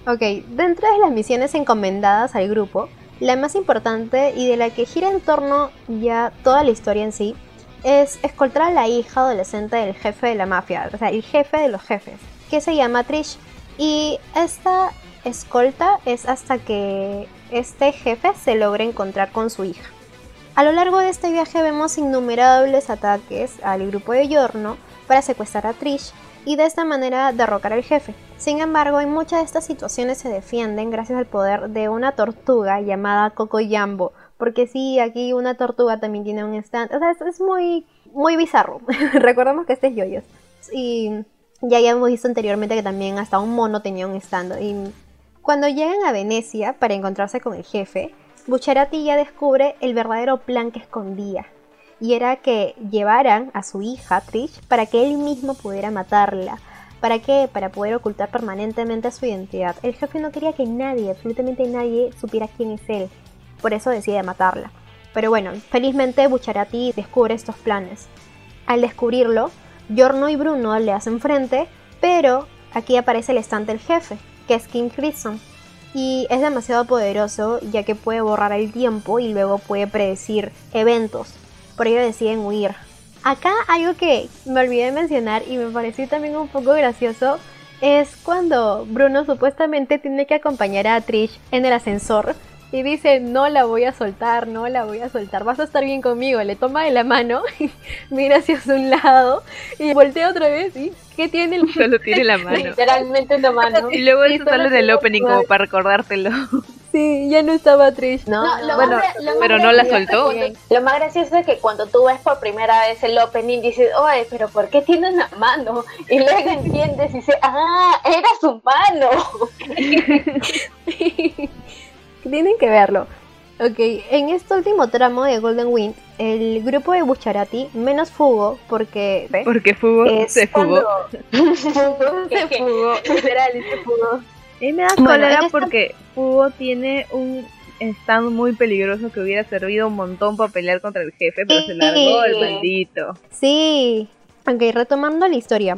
Ok, dentro de las misiones encomendadas al grupo, la más importante y de la que gira en torno ya toda la historia en sí, es escoltar a la hija adolescente del jefe de la mafia, o sea, el jefe de los jefes, que se llama Trish. Y esta escolta es hasta que este jefe se logre encontrar con su hija. A lo largo de este viaje vemos innumerables ataques al grupo de Yorno para secuestrar a Trish y de esta manera derrocar al jefe. Sin embargo, en muchas de estas situaciones se defienden gracias al poder de una tortuga llamada Coco Yambo, porque sí, aquí una tortuga también tiene un stand. O sea, es, muy, muy bizarro. Recordemos que este es Yoyos. Y ya habíamos visto anteriormente que también hasta un mono tenía un stand. Cuando llegan a Venecia para encontrarse con el jefe, Bucharati ya descubre el verdadero plan que escondía. Y era que llevaran a su hija Trish para que él mismo pudiera matarla. ¿Para qué? Para poder ocultar permanentemente su identidad. El jefe no quería que nadie, absolutamente nadie, supiera quién es él por eso decide matarla. Pero bueno, felizmente Bucharati descubre estos planes. Al descubrirlo, Giorno y Bruno le hacen frente, pero aquí aparece el estante del jefe, que es King Crimson. Y es demasiado poderoso ya que puede borrar el tiempo y luego puede predecir eventos. Por ello deciden huir. Acá algo que me olvidé de mencionar y me pareció también un poco gracioso es cuando Bruno supuestamente tiene que acompañar a Trish en el ascensor y dice, no la voy a soltar, no la voy a soltar, vas a estar bien conmigo. Le toma de la mano, mira hacia un lado y voltea otra vez y ¿qué tiene? El... Solo tiene la mano. Literalmente la mano. Y luego eso sale en el opening como para recordártelo. Sí, ya no estaba Trish. No, bueno, pero no la soltó. lo más gracioso es que cuando tú ves por primera vez el opening dices, oye, pero ¿por qué tiene una mano? Y luego entiendes y dices, ah, era su mano. Tienen que verlo. Ok, en este último tramo de Golden Wind, el grupo de Bucharati, menos Fugo, porque... Porque Fugo se fugó. Fugo se fugó, literal, se fugó. Y me da cólera porque Fugo tiene un stand muy peligroso que hubiera servido un montón para pelear contra el jefe, pero se largó el maldito. Sí, ok, retomando la historia.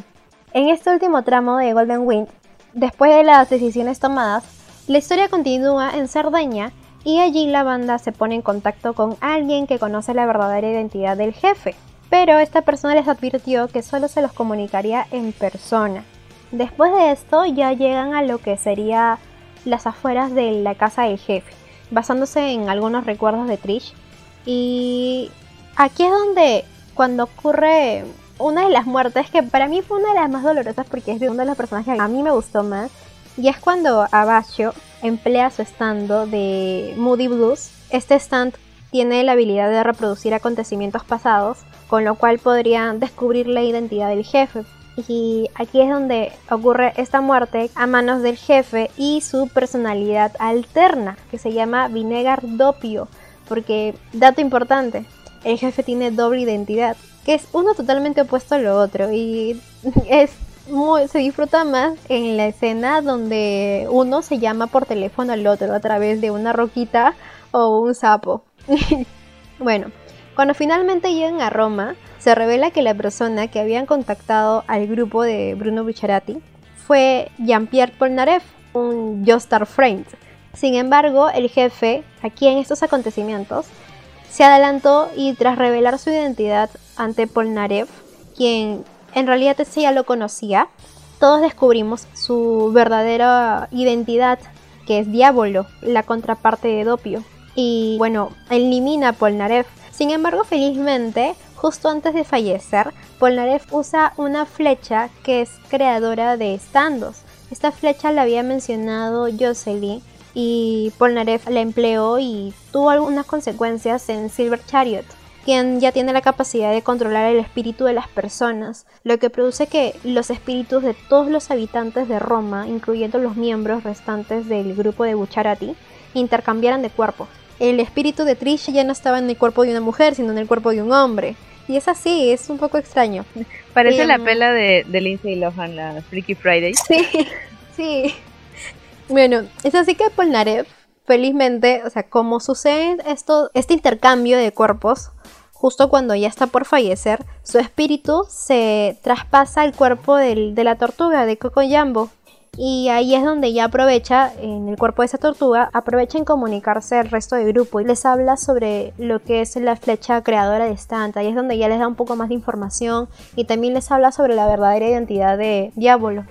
En este último tramo de Golden Wind, después de las decisiones tomadas, la historia continúa en Cerdeña y allí la banda se pone en contacto con alguien que conoce la verdadera identidad del jefe, pero esta persona les advirtió que solo se los comunicaría en persona. Después de esto ya llegan a lo que sería las afueras de la casa del jefe, basándose en algunos recuerdos de Trish. Y aquí es donde cuando ocurre una de las muertes que para mí fue una de las más dolorosas porque es de uno de los personajes que a mí me gustó más. Y es cuando Abacho emplea su stand de Moody Blues. Este stand tiene la habilidad de reproducir acontecimientos pasados, con lo cual podrían descubrir la identidad del jefe. Y aquí es donde ocurre esta muerte a manos del jefe y su personalidad alterna, que se llama Vinegar Dopio. Porque, dato importante, el jefe tiene doble identidad, que es uno totalmente opuesto a lo otro. Y es se disfruta más en la escena donde uno se llama por teléfono al otro a través de una roquita o un sapo. bueno, cuando finalmente llegan a Roma, se revela que la persona que habían contactado al grupo de Bruno Bucciarati fue Jean-Pierre Polnareff, un Jostar Friend. Sin embargo, el jefe, aquí en estos acontecimientos, se adelantó y tras revelar su identidad ante Polnareff, quien en realidad ese ya lo conocía, todos descubrimos su verdadera identidad, que es Diablo, la contraparte de Dopio y bueno, elimina a Polnareff. Sin embargo, felizmente, justo antes de fallecer, Polnareff usa una flecha que es creadora de estandos. Esta flecha la había mencionado Jocelyn y Polnareff la empleó y tuvo algunas consecuencias en Silver Chariot, quien ya tiene la capacidad de controlar el espíritu de las personas, lo que produce que los espíritus de todos los habitantes de Roma, incluyendo los miembros restantes del grupo de Bucharati, intercambiaran de cuerpo el espíritu de Trish ya no estaba en el cuerpo de una mujer, sino en el cuerpo de un hombre. Y es así, es un poco extraño. Parece la em, pela de, de Lindsay Lohan, la Freaky Friday. Sí, sí. Bueno, es así que Polnareff, felizmente, o sea, como sucede esto, este intercambio de cuerpos, justo cuando ya está por fallecer, su espíritu se traspasa al cuerpo del, de la tortuga de Coco Jambo. Y ahí es donde ya aprovecha, en el cuerpo de esa tortuga, aprovecha en comunicarse al resto del grupo y les habla sobre lo que es la flecha creadora de Stanta. Ahí es donde ya les da un poco más de información y también les habla sobre la verdadera identidad de Diablo.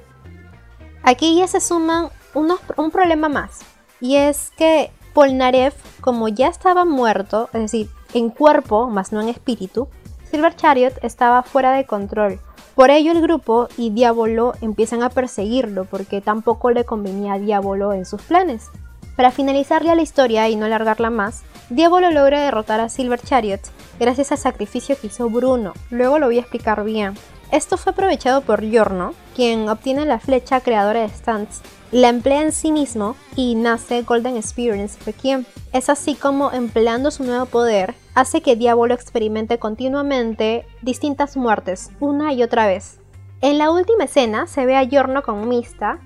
Aquí ya se suman unos, un problema más. Y es que Polnareff, como ya estaba muerto, es decir, en cuerpo, más no en espíritu, Silver Chariot estaba fuera de control. Por ello el grupo y Diablo empiezan a perseguirlo porque tampoco le convenía a Diablo en sus planes. Para finalizar ya la historia y no alargarla más, Diablo logra derrotar a Silver Chariot gracias al sacrificio que hizo Bruno. Luego lo voy a explicar bien. Esto fue aprovechado por Giorno, quien obtiene la flecha creadora de Stunts, la emplea en sí mismo y nace Golden Experience Requiem. Es así como empleando su nuevo poder, hace que Diablo experimente continuamente distintas muertes, una y otra vez. En la última escena se ve a Giorno con Mista,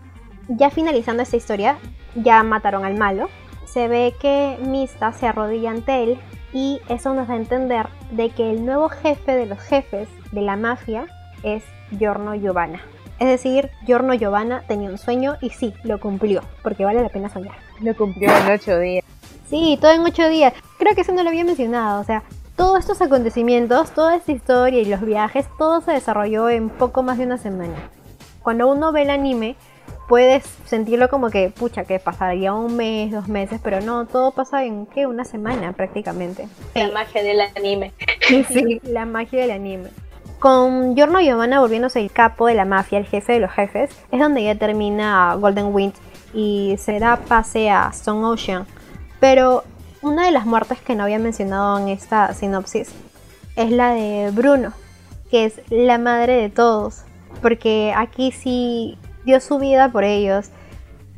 ya finalizando esta historia, ya mataron al malo, se ve que Mista se arrodilla ante él y eso nos da a entender de que el nuevo jefe de los jefes de la mafia es Giorno Giovanna. Es decir, Giorno Giovanna tenía un sueño y sí, lo cumplió, porque vale la pena soñar. Lo cumplió en ocho días. Sí, todo en ocho días. Creo que eso no lo había mencionado, o sea, todos estos acontecimientos, toda esta historia y los viajes, todo se desarrolló en poco más de una semana. Cuando uno ve el anime, puedes sentirlo como que, pucha, que pasaría un mes, dos meses, pero no, todo pasa en, ¿qué? Una semana prácticamente. La magia del anime. sí, la magia del anime. Con Giorno Giovanna volviéndose el capo de la mafia, el jefe de los jefes, es donde ya termina Golden Wind y se da pase a Stone Ocean. Pero una de las muertes que no había mencionado en esta sinopsis es la de Bruno, que es la madre de todos, porque aquí sí dio su vida por ellos.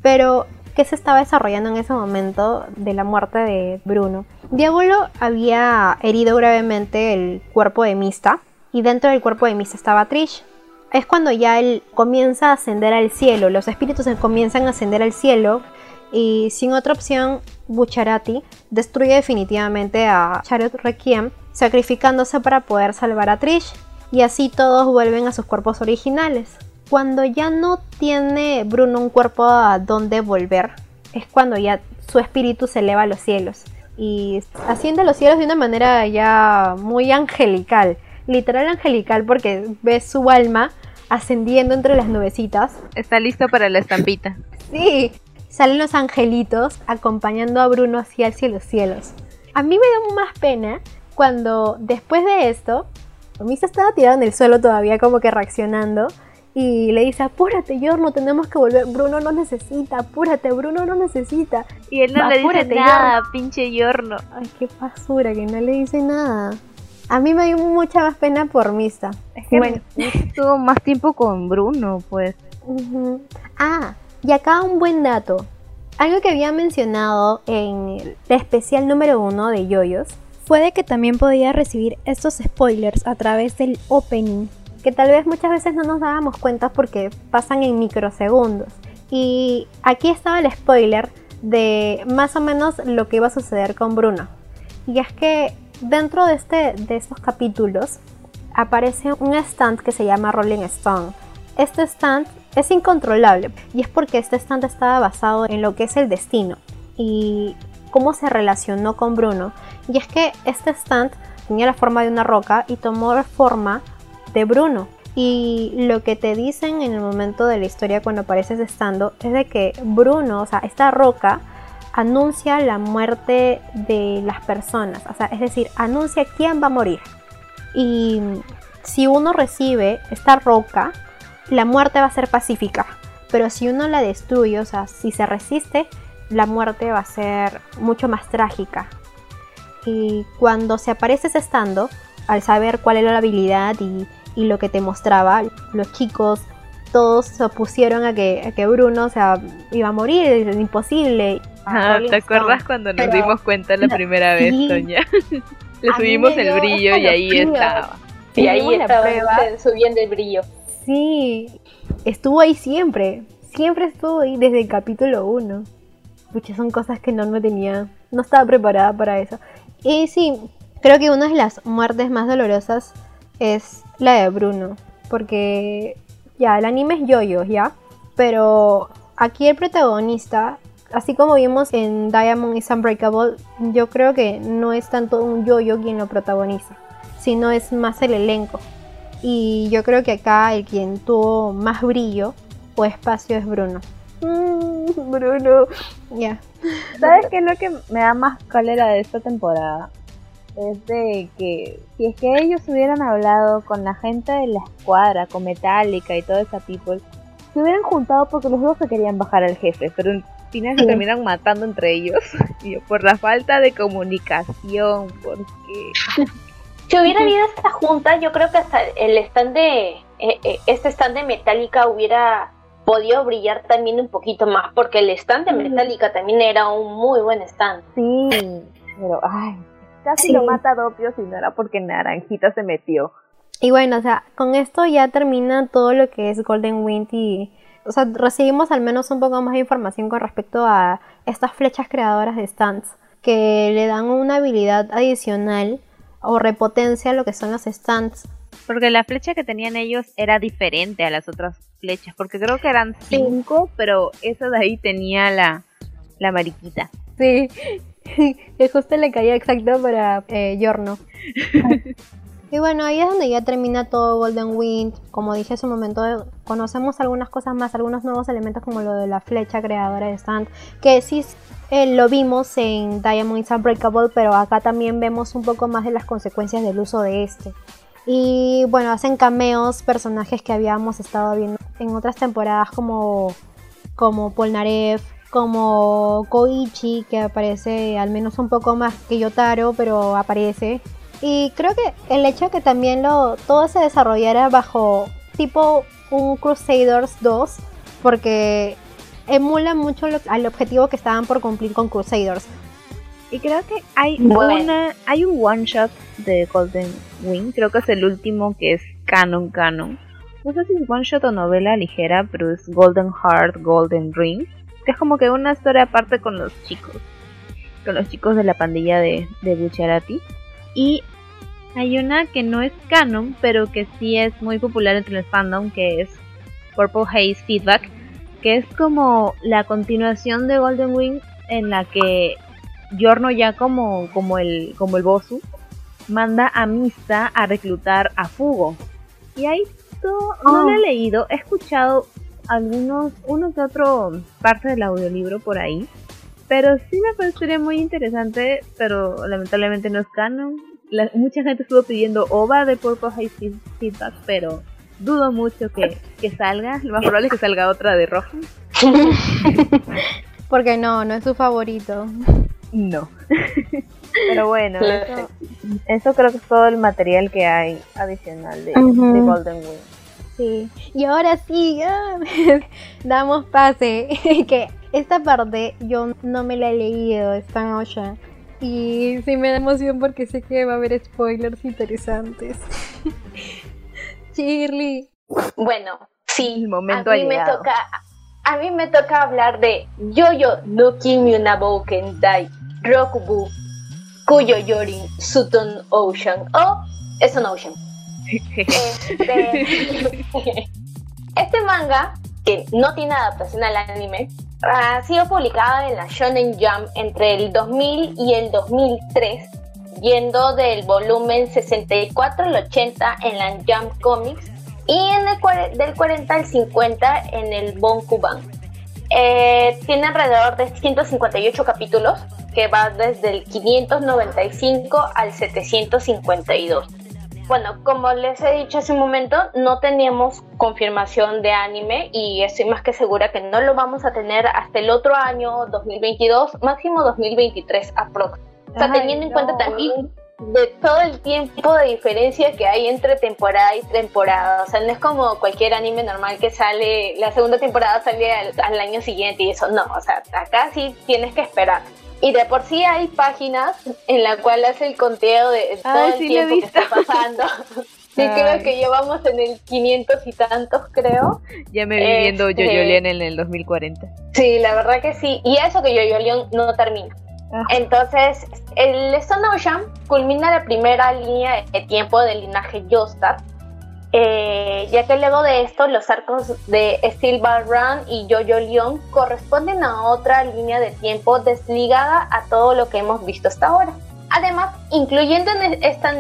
Pero, ¿qué se estaba desarrollando en ese momento de la muerte de Bruno? Diablo había herido gravemente el cuerpo de Mista, y dentro del cuerpo de Mista estaba Trish. Es cuando ya él comienza a ascender al cielo, los espíritus comienzan a ascender al cielo y sin otra opción, Bucharati destruye definitivamente a Chariot Requiem, sacrificándose para poder salvar a Trish y así todos vuelven a sus cuerpos originales. Cuando ya no tiene Bruno un cuerpo a donde volver, es cuando ya su espíritu se eleva a los cielos y asciende a los cielos de una manera ya muy angelical, literal angelical porque ves su alma ascendiendo entre las nubecitas. Está listo para la estampita. Sí, salen los angelitos acompañando a Bruno hacia los cielos. A mí me da más pena cuando después de esto, Misa estaba tirada en el suelo todavía como que reaccionando y le dice, apúrate, Yorno, tenemos que volver. Bruno no necesita, apúrate, Bruno no necesita. Y él no le dice nada, pinche Yorno. Ay, qué basura, que no le dice nada. A mí me dio mucha más pena por Mista. Es que bueno, estuvo más tiempo con Bruno, pues. Ah, y acá un buen dato. Algo que había mencionado en el especial número uno de Yoyos fue de que también podía recibir estos spoilers a través del opening que tal vez muchas veces no nos dábamos cuenta porque pasan en microsegundos. Y aquí estaba el spoiler de más o menos lo que iba a suceder con Bruno. Y es que dentro de, este, de estos capítulos aparece un stand que se llama Rolling Stone. Este stand es incontrolable y es porque este stand estaba basado en lo que es el destino y cómo se relacionó con Bruno. Y es que este stand tenía la forma de una roca y tomó la forma de Bruno. Y lo que te dicen en el momento de la historia cuando apareces estando es de que Bruno, o sea, esta roca, anuncia la muerte de las personas. O sea, es decir, anuncia quién va a morir. Y si uno recibe esta roca, la muerte va a ser pacífica. Pero si uno la destruye, o sea, si se resiste, la muerte va a ser mucho más trágica. Y cuando se aparece ese estando, al saber cuál era la habilidad y y lo que te mostraba, los chicos todos se opusieron a que, que Bruno o sea, iba a morir, es imposible. Ah, ¿Te acuerdas cuando nos dimos cuenta la primera vez, Sonia? Le subimos el brillo y ahí estaba. Y ahí estaba subiendo el brillo. Sí, estuvo ahí siempre. Siempre estuvo ahí desde el capítulo 1. Muchas son cosas que no me tenía. No estaba preparada para eso. Y sí, creo que una de las muertes más dolorosas es la de Bruno. Porque ya, el anime es yoyo, ¿ya? Pero aquí el protagonista, así como vimos en Diamond is Unbreakable, yo creo que no es tanto un yoyo quien lo protagoniza, sino es más el elenco. Y yo creo que acá el quien tuvo más brillo o espacio es Bruno. Mm, Bruno. Ya. ¿Sabes qué es lo que me da más cólera de esta temporada? Es de que si es que ellos hubieran hablado con la gente de la escuadra, con Metallica y toda esa people, se hubieran juntado porque los dos se querían bajar al jefe, pero al final se terminan matando entre ellos por la falta de comunicación, porque si hubiera habido esta junta, yo creo que hasta el stand de eh, eh, este stand de Metallica hubiera podido brillar también un poquito más, porque el stand de Metallica también era un muy buen stand. Sí, pero ay, Casi lo mata Doppio si no era porque Naranjita se metió. Y bueno, o sea, con esto ya termina todo lo que es Golden Wind y... O sea, recibimos al menos un poco más de información con respecto a estas flechas creadoras de stands que le dan una habilidad adicional o repotencia a lo que son los stands. Porque la flecha que tenían ellos era diferente a las otras flechas, porque creo que eran cinco, pero esa de ahí tenía la, la mariquita. Sí, que justo le caía exacto para eh, Yorno. y bueno, ahí es donde ya termina todo Golden Wind. Como dije hace un momento, conocemos algunas cosas más, algunos nuevos elementos como lo de la flecha creadora de Stand, que sí eh, lo vimos en Diamond is Unbreakable, pero acá también vemos un poco más de las consecuencias del uso de este. Y bueno, hacen cameos personajes que habíamos estado viendo en otras temporadas como, como Polnareff, como Koichi, que aparece al menos un poco más que Yotaro, pero aparece. Y creo que el hecho de que también lo, todo se desarrollara bajo tipo un Crusaders 2, porque emula mucho al objetivo que estaban por cumplir con Crusaders. Y creo que hay una, hay un one shot de Golden Wing, creo que es el último que es canon canon. No sé si es one shot o novela ligera, pero es Golden Heart, Golden Ring es como que una historia aparte con los chicos, con los chicos de la pandilla de, de Bucharati. Y hay una que no es canon, pero que sí es muy popular entre el fandom, que es Purple Haze Feedback, que es como la continuación de Golden Wing en la que Giorno ya como, como el como el Bosu manda a Mista a reclutar a Fugo. Y ahí todo, no lo he leído, he escuchado algunos, uno que otro parte del audiolibro por ahí. Pero sí me parecería muy interesante, pero lamentablemente no es canon. mucha gente estuvo pidiendo OVA de Purple High Feedback, pero dudo mucho que, que salga. Lo más probable es que salga otra de Rojo. Porque no, no es su favorito. No. Pero bueno, eso, creo que es todo el material que hay adicional de, Golden Wing. Sí, y ahora sí, damos pase, que esta parte yo no me la he leído, está en Ocean. Y sí me da emoción porque sé que va a haber spoilers interesantes. Shirley. Bueno, sí, momento a mí me toca a mí me toca hablar de Yo-Yo no Kimi Dai Rokubu Kuyo Yorin Sutton Ocean o Es un Ocean. Este, este, manga, que no tiene adaptación al anime, ha sido publicado en la Shonen Jump entre el 2000 y el 2003, yendo del volumen 64 al 80 en la Jump Comics y en el, del 40 al 50 en el Bonkuban. Eh, tiene alrededor de 158 capítulos que va desde el 595 al 752. Bueno, como les he dicho hace un momento, no teníamos confirmación de anime y estoy más que segura que no lo vamos a tener hasta el otro año 2022, máximo 2023 aprox. O sea, teniendo en cuenta también de todo el tiempo de diferencia que hay entre temporada y temporada. O sea, no es como cualquier anime normal que sale, la segunda temporada sale al, año siguiente y eso no. O sea, acá sí tienes que esperar. Y de por sí hay páginas en la cual hace el conteo de todo el tiempo que está pasando. sí, creo que llevamos en el 500 y tantos, creo. Ya me vi viendo este, Yoyolian en el 2040. Sí, la verdad que sí. Y eso que Yoyolian no termina. Entonces, el Stone Ocean culmina la primera línea de tiempo del linaje Joestar, eh, ya que luego de esto los arcos de Steel Ball y Jojo Leon corresponden a otra línea de tiempo desligada a todo lo que hemos visto hasta ahora. Además, incluyendo en esta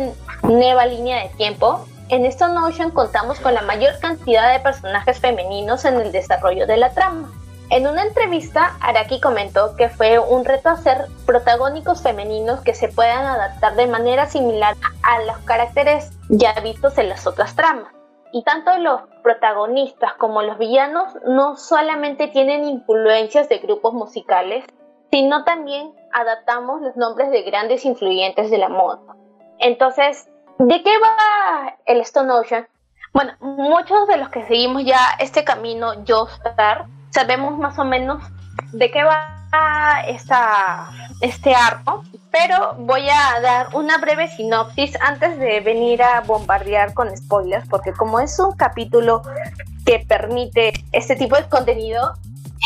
nueva línea de tiempo, en Stone Ocean contamos con la mayor cantidad de personajes femeninos en el desarrollo de la trama. En una entrevista, Araki comentó que fue un reto hacer protagónicos femeninos que se puedan adaptar de manera similar a los caracteres ya vistos en las otras tramas. Y tanto los protagonistas como los villanos no solamente tienen influencias de grupos musicales, sino también adaptamos los nombres de grandes influyentes de la moda. Entonces, ¿de qué va el Stone Ocean? Bueno, muchos de los que seguimos ya este camino Joestar sabemos más o menos de qué va esta, este arco, pero voy a dar una breve sinopsis antes de venir a bombardear con spoilers, porque como es un capítulo que permite este tipo de contenido,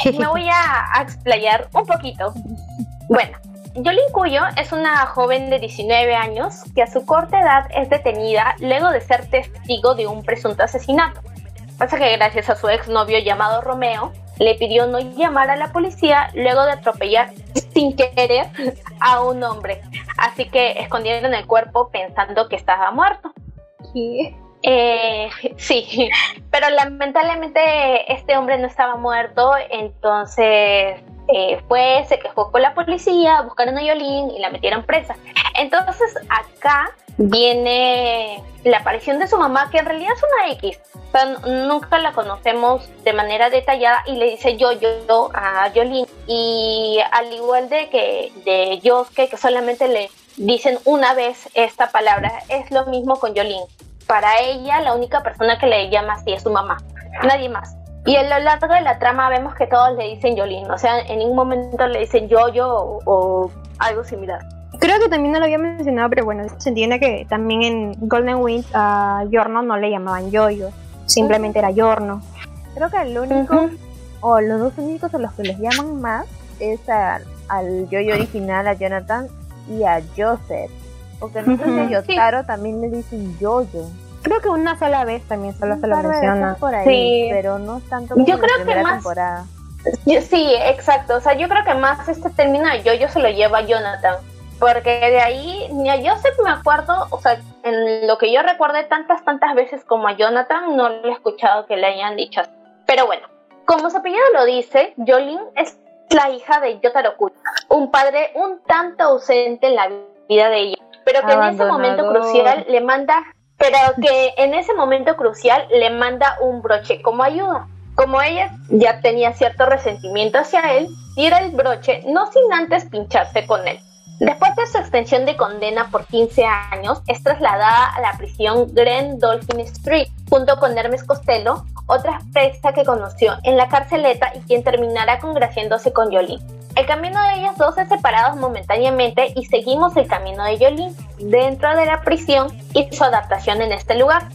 me voy a, explayar un poquito. Bueno, Yolin Cuyo es una joven de 19 años que a su corta edad es detenida luego de ser testigo de un presunto asesinato. Pasa que gracias a su exnovio llamado Romeo, le pidió no llamar a la policía luego de atropellar sin querer a un hombre. Así que escondieron el cuerpo pensando que estaba muerto. Eh, sí, pero lamentablemente este hombre no estaba muerto, entonces eh, fue, se quejó con la policía, buscaron a Yolín y la metieron presa. Entonces acá viene la aparición de su mamá, que en realidad es una X, nunca la conocemos de manera detallada y le dice yo, yo, a Yolín. Y al igual de que de Yosuke, que solamente le dicen una vez esta palabra, es lo mismo con Yolín. Para ella, la única persona que le llama así es su mamá, nadie más. Y a lo largo de la trama vemos que todos le dicen Yolín, o sea, en ningún momento le dicen yo, yo o, algo similar. Creo que también no lo había mencionado, pero bueno, se entiende que también en Golden Wind a Yorno no le llamaban Yoyo, simplemente era Yorno. Creo que el único, o los dos únicos a los que les llaman más, es al Yoyo original, a Jonathan y a Joseph. Porque no sé si a Yotaro también le dicen Yoyo. Creo que una sola vez también solo se lo menciona. por ahí, Sí. pero no tanto como Yo la creo que más- temporada. Yo- sí, exacto. O sea, yo creo que más este término de yo-yo se lo lleva Jonathan. Porque de ahí, ni a Joseph me acuerdo, o sea, en lo que yo recuerde tantas, tantas veces como a Jonathan, no le he escuchado que le hayan dicho así. Pero bueno, como su apellido lo dice, Jolene es la hija de Yotaro Kun, un padre un tanto ausente en la vida de ella, pero que en ese momento crucial le manda, pero que en ese momento crucial le manda un broche como ayuda. Como ella ya tenía cierto resentimiento hacia él, tira el broche no sin antes pincharse con él. Después de su extensión de condena por 15 años, es trasladada a la prisión Grand Dolphin Street junto con Hermes Costello, otra presa que conoció en la carceleta y quien terminará congraciándose con Jolene. El camino de ellas dos es separado momentáneamente y seguimos el camino de Jolene dentro de la prisión y su adaptación en este lugar.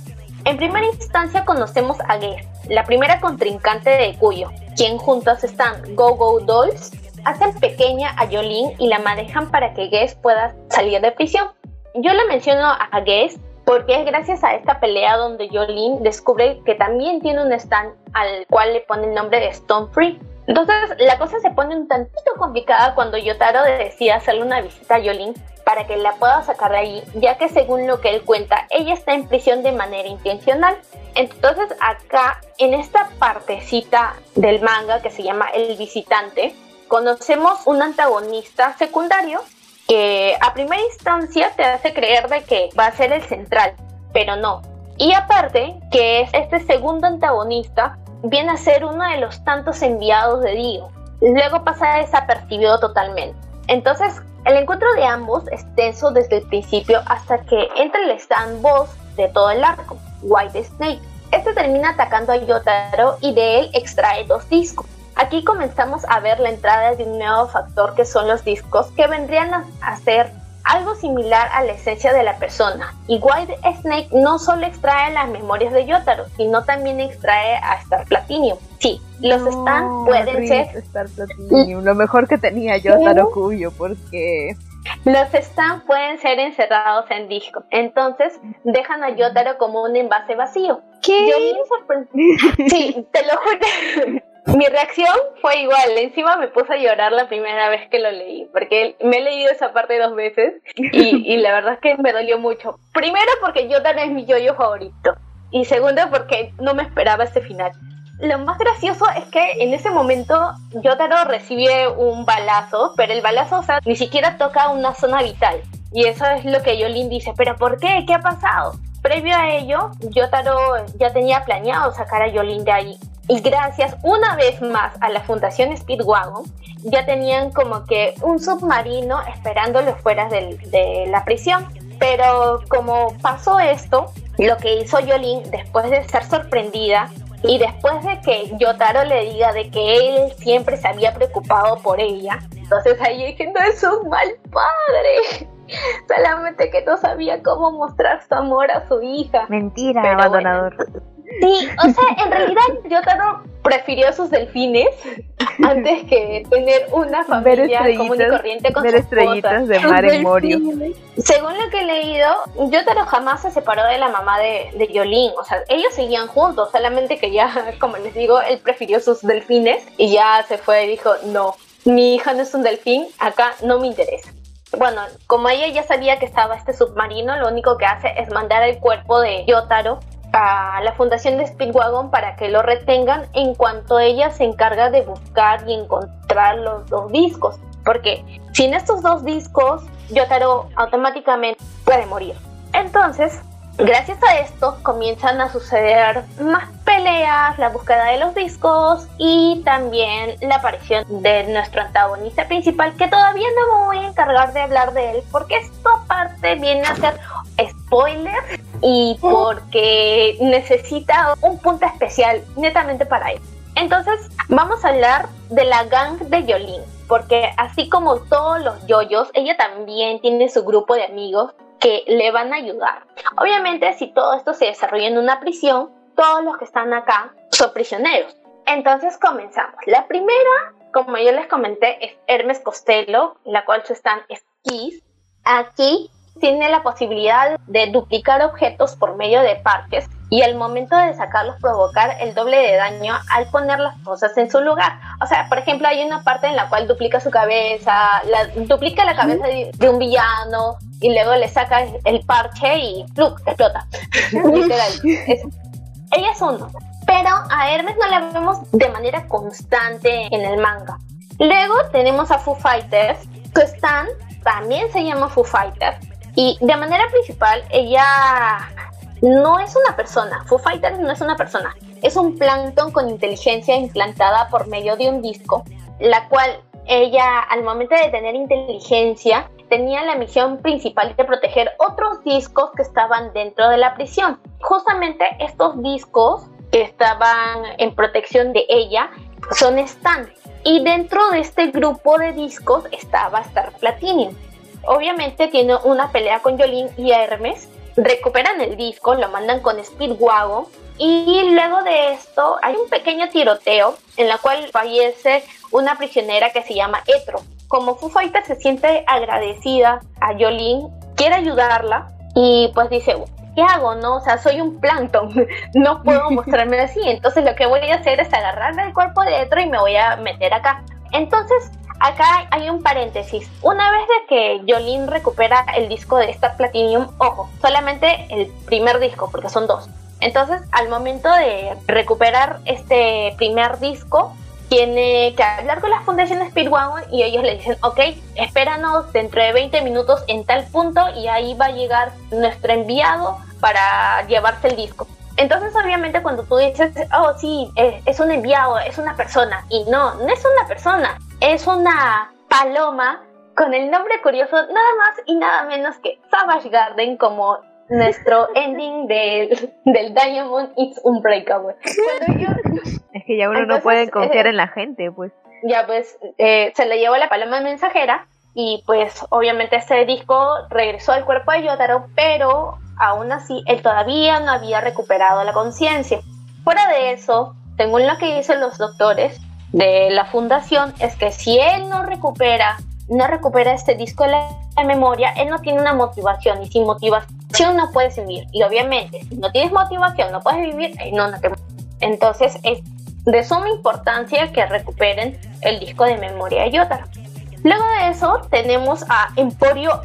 En primera instancia conocemos a Guess, la primera contrincante de Cuyo, quien juntos están Go Go Dolls, hacen pequeña a Jolene y la manejan para que Guess pueda salir de prisión. Yo le menciono a Guess porque es gracias a esta pelea donde Jolene descubre que también tiene un stand al cual le pone el nombre de Stone Free. Entonces la cosa se pone un tantito complicada cuando Yotaro decide hacerle una visita a Jolene para que la pueda sacar de ahí, ya que según lo que él cuenta, ella está en prisión de manera intencional. Entonces acá, en esta partecita del manga que se llama El Visitante, conocemos un antagonista secundario que a primera instancia te hace creer de que va a ser el central, pero no. Y aparte, que es este segundo antagonista viene a ser uno de los tantos enviados de Dio. Luego pasa desapercibido totalmente. Entonces, el encuentro de ambos es tenso desde el principio hasta que entra el stand boss de todo el arco, White Snake. Este termina atacando a Yotaro y de él extrae dos discos. Aquí comenzamos a ver la entrada de un nuevo factor que son los discos que vendrían a ser algo similar a la esencia de la persona. Y White Snake no solo extrae las memorias de Yotaro, sino también extrae a Star Platinum. Sí, los No, stands pueden ser Star Platinum, lo mejor que tenía yo Taro Cuyo, porque Los stands pueden ser encerrados en disco, entonces dejan a Yotaro como un envase vacío. ¿Qué? Yo me sorprendí. Sí, te lo juro. Mi reacción fue igual, encima me puse a llorar la primera vez que lo leí, porque me he leído esa parte dos veces y, la verdad es que me dolió mucho. Primero porque Yotaro es mi yoyo favorito y segundo porque no me esperaba este final. Lo más gracioso es que en ese momento Yotaro recibe un balazo, pero el balazo o sea, ni siquiera toca una zona vital. Y eso es lo que Yolin dice, pero ¿por qué? ¿Qué ha pasado? Previo a ello, Yotaro ya tenía planeado sacar a Yolin de ahí. Y gracias una vez más a la Fundación Speedwagon, ya tenían como que un submarino esperándolo fuera del- de la prisión. Pero como pasó esto, lo que hizo Yolin después de ser sorprendida y después de que Yotaro le diga de que él siempre se había preocupado por ella, entonces ahí dije, no es un mal padre, solamente que no sabía cómo mostrar su amor a su hija. mentira, Pero abandonador. Sí, o sea, en realidad Yotaro prefirió sus delfines antes que tener una familia común y corriente con ver su esposa. estrellitas de mar en Morio. Según lo que he leído, Yotaro jamás se separó de la mamá de, de Yolin. O sea, ellos seguían juntos, solamente que ya, como les digo, él prefirió sus delfines y ya se fue y dijo, no, mi hija no es un delfín, acá no me interesa. Bueno, como ella ya sabía que estaba este submarino, lo único que hace es mandar el cuerpo de Yotaro a la fundación de Speedwagon para que lo retengan en cuanto ella se encarga de buscar y encontrar los dos discos. Porque sin estos dos discos, Yotaro automáticamente puede morir. Entonces, gracias a esto comienzan a suceder más peleas, la búsqueda de los discos y también la aparición de nuestro antagonista principal, que todavía no me voy a encargar de hablar de él, porque esto aparte viene a ser spoiler y porque necesita un punto especial netamente para él. Entonces, vamos a hablar de la gang de Yolin, porque así como todos los yoyos, ella también tiene su grupo de amigos que le van a ayudar. Obviamente, si todo esto se desarrolla en una prisión, todos los que están acá son prisioneros. Entonces, comenzamos. La primera, como yo les comenté, es Hermes Costello, la cual su stand es. Aquí tiene la posibilidad de duplicar objetos por medio de parches y al momento de sacarlos provocar el doble de daño al poner las cosas en su lugar. O sea, por ejemplo, hay una parte en la cual duplica su cabeza, la, duplica la cabeza de, un villano y luego le saca el parche y ¡pluk! explota. Literal. ella es uno. Pero a Hermes no la vemos de manera constante en el manga. Luego tenemos a Foo Fighters, que están, también se llama Foo Fighters, y de manera principal ella no es una persona, Foo Fighters no es una persona, es un plancton con inteligencia implantada por medio de un disco, la cual ella al momento de tener inteligencia tenía la misión principal de proteger otros discos que estaban dentro de la prisión. Justamente estos discos que estaban en protección de ella son Stan. Y dentro de este grupo de discos estaba Star Platinum. Obviamente tiene una pelea con Jolene y Hermes recuperan el disco, lo mandan con Speedwagon y luego de esto hay un pequeño tiroteo en la cual fallece una prisionera que se llama Etro. Como Foo Fighters se siente agradecida a Jolene, quiere ayudarla y pues dice, ¿qué hago? No, o sea, soy un plancton, no puedo mostrarme así, entonces lo que voy a hacer es agarrarme el cuerpo de Etro y me voy a meter acá. Entonces acá hay un paréntesis. Una vez de que Jolene recupera el disco de Star Platinum, ojo, solamente el primer disco, porque son dos. Entonces, al momento de recuperar este primer disco, tiene que hablar con la Fundación Speedwagon y ellos le dicen, ok, espéranos dentro de 20 minutos en tal punto y ahí va a llegar nuestro enviado para llevarse el disco. Entonces, obviamente, cuando tú dices, oh, sí, es, es un enviado, es una persona, y no, no es una persona, es una paloma con el nombre curioso nada más y nada menos que Savage Garden como nuestro ending del, del Diamond It's Unbreakable. es que ya uno no puede confiar eh, en la gente, pues. Ya pues eh, se le llevó la paloma mensajera y pues obviamente este disco regresó al cuerpo de Yotaro, pero aún así él todavía no había recuperado la conciencia. Fuera de eso, según lo que dicen los doctores, de la fundación es que si él no recupera, no recupera este disco de la memoria, él no tiene una motivación y sin motivación no puedes vivir. Y obviamente, si no tienes motivación, no puedes vivir, eh, no, no te... Entonces es de suma importancia que recuperen el disco de memoria de Yotaro. Luego de eso tenemos a Emporio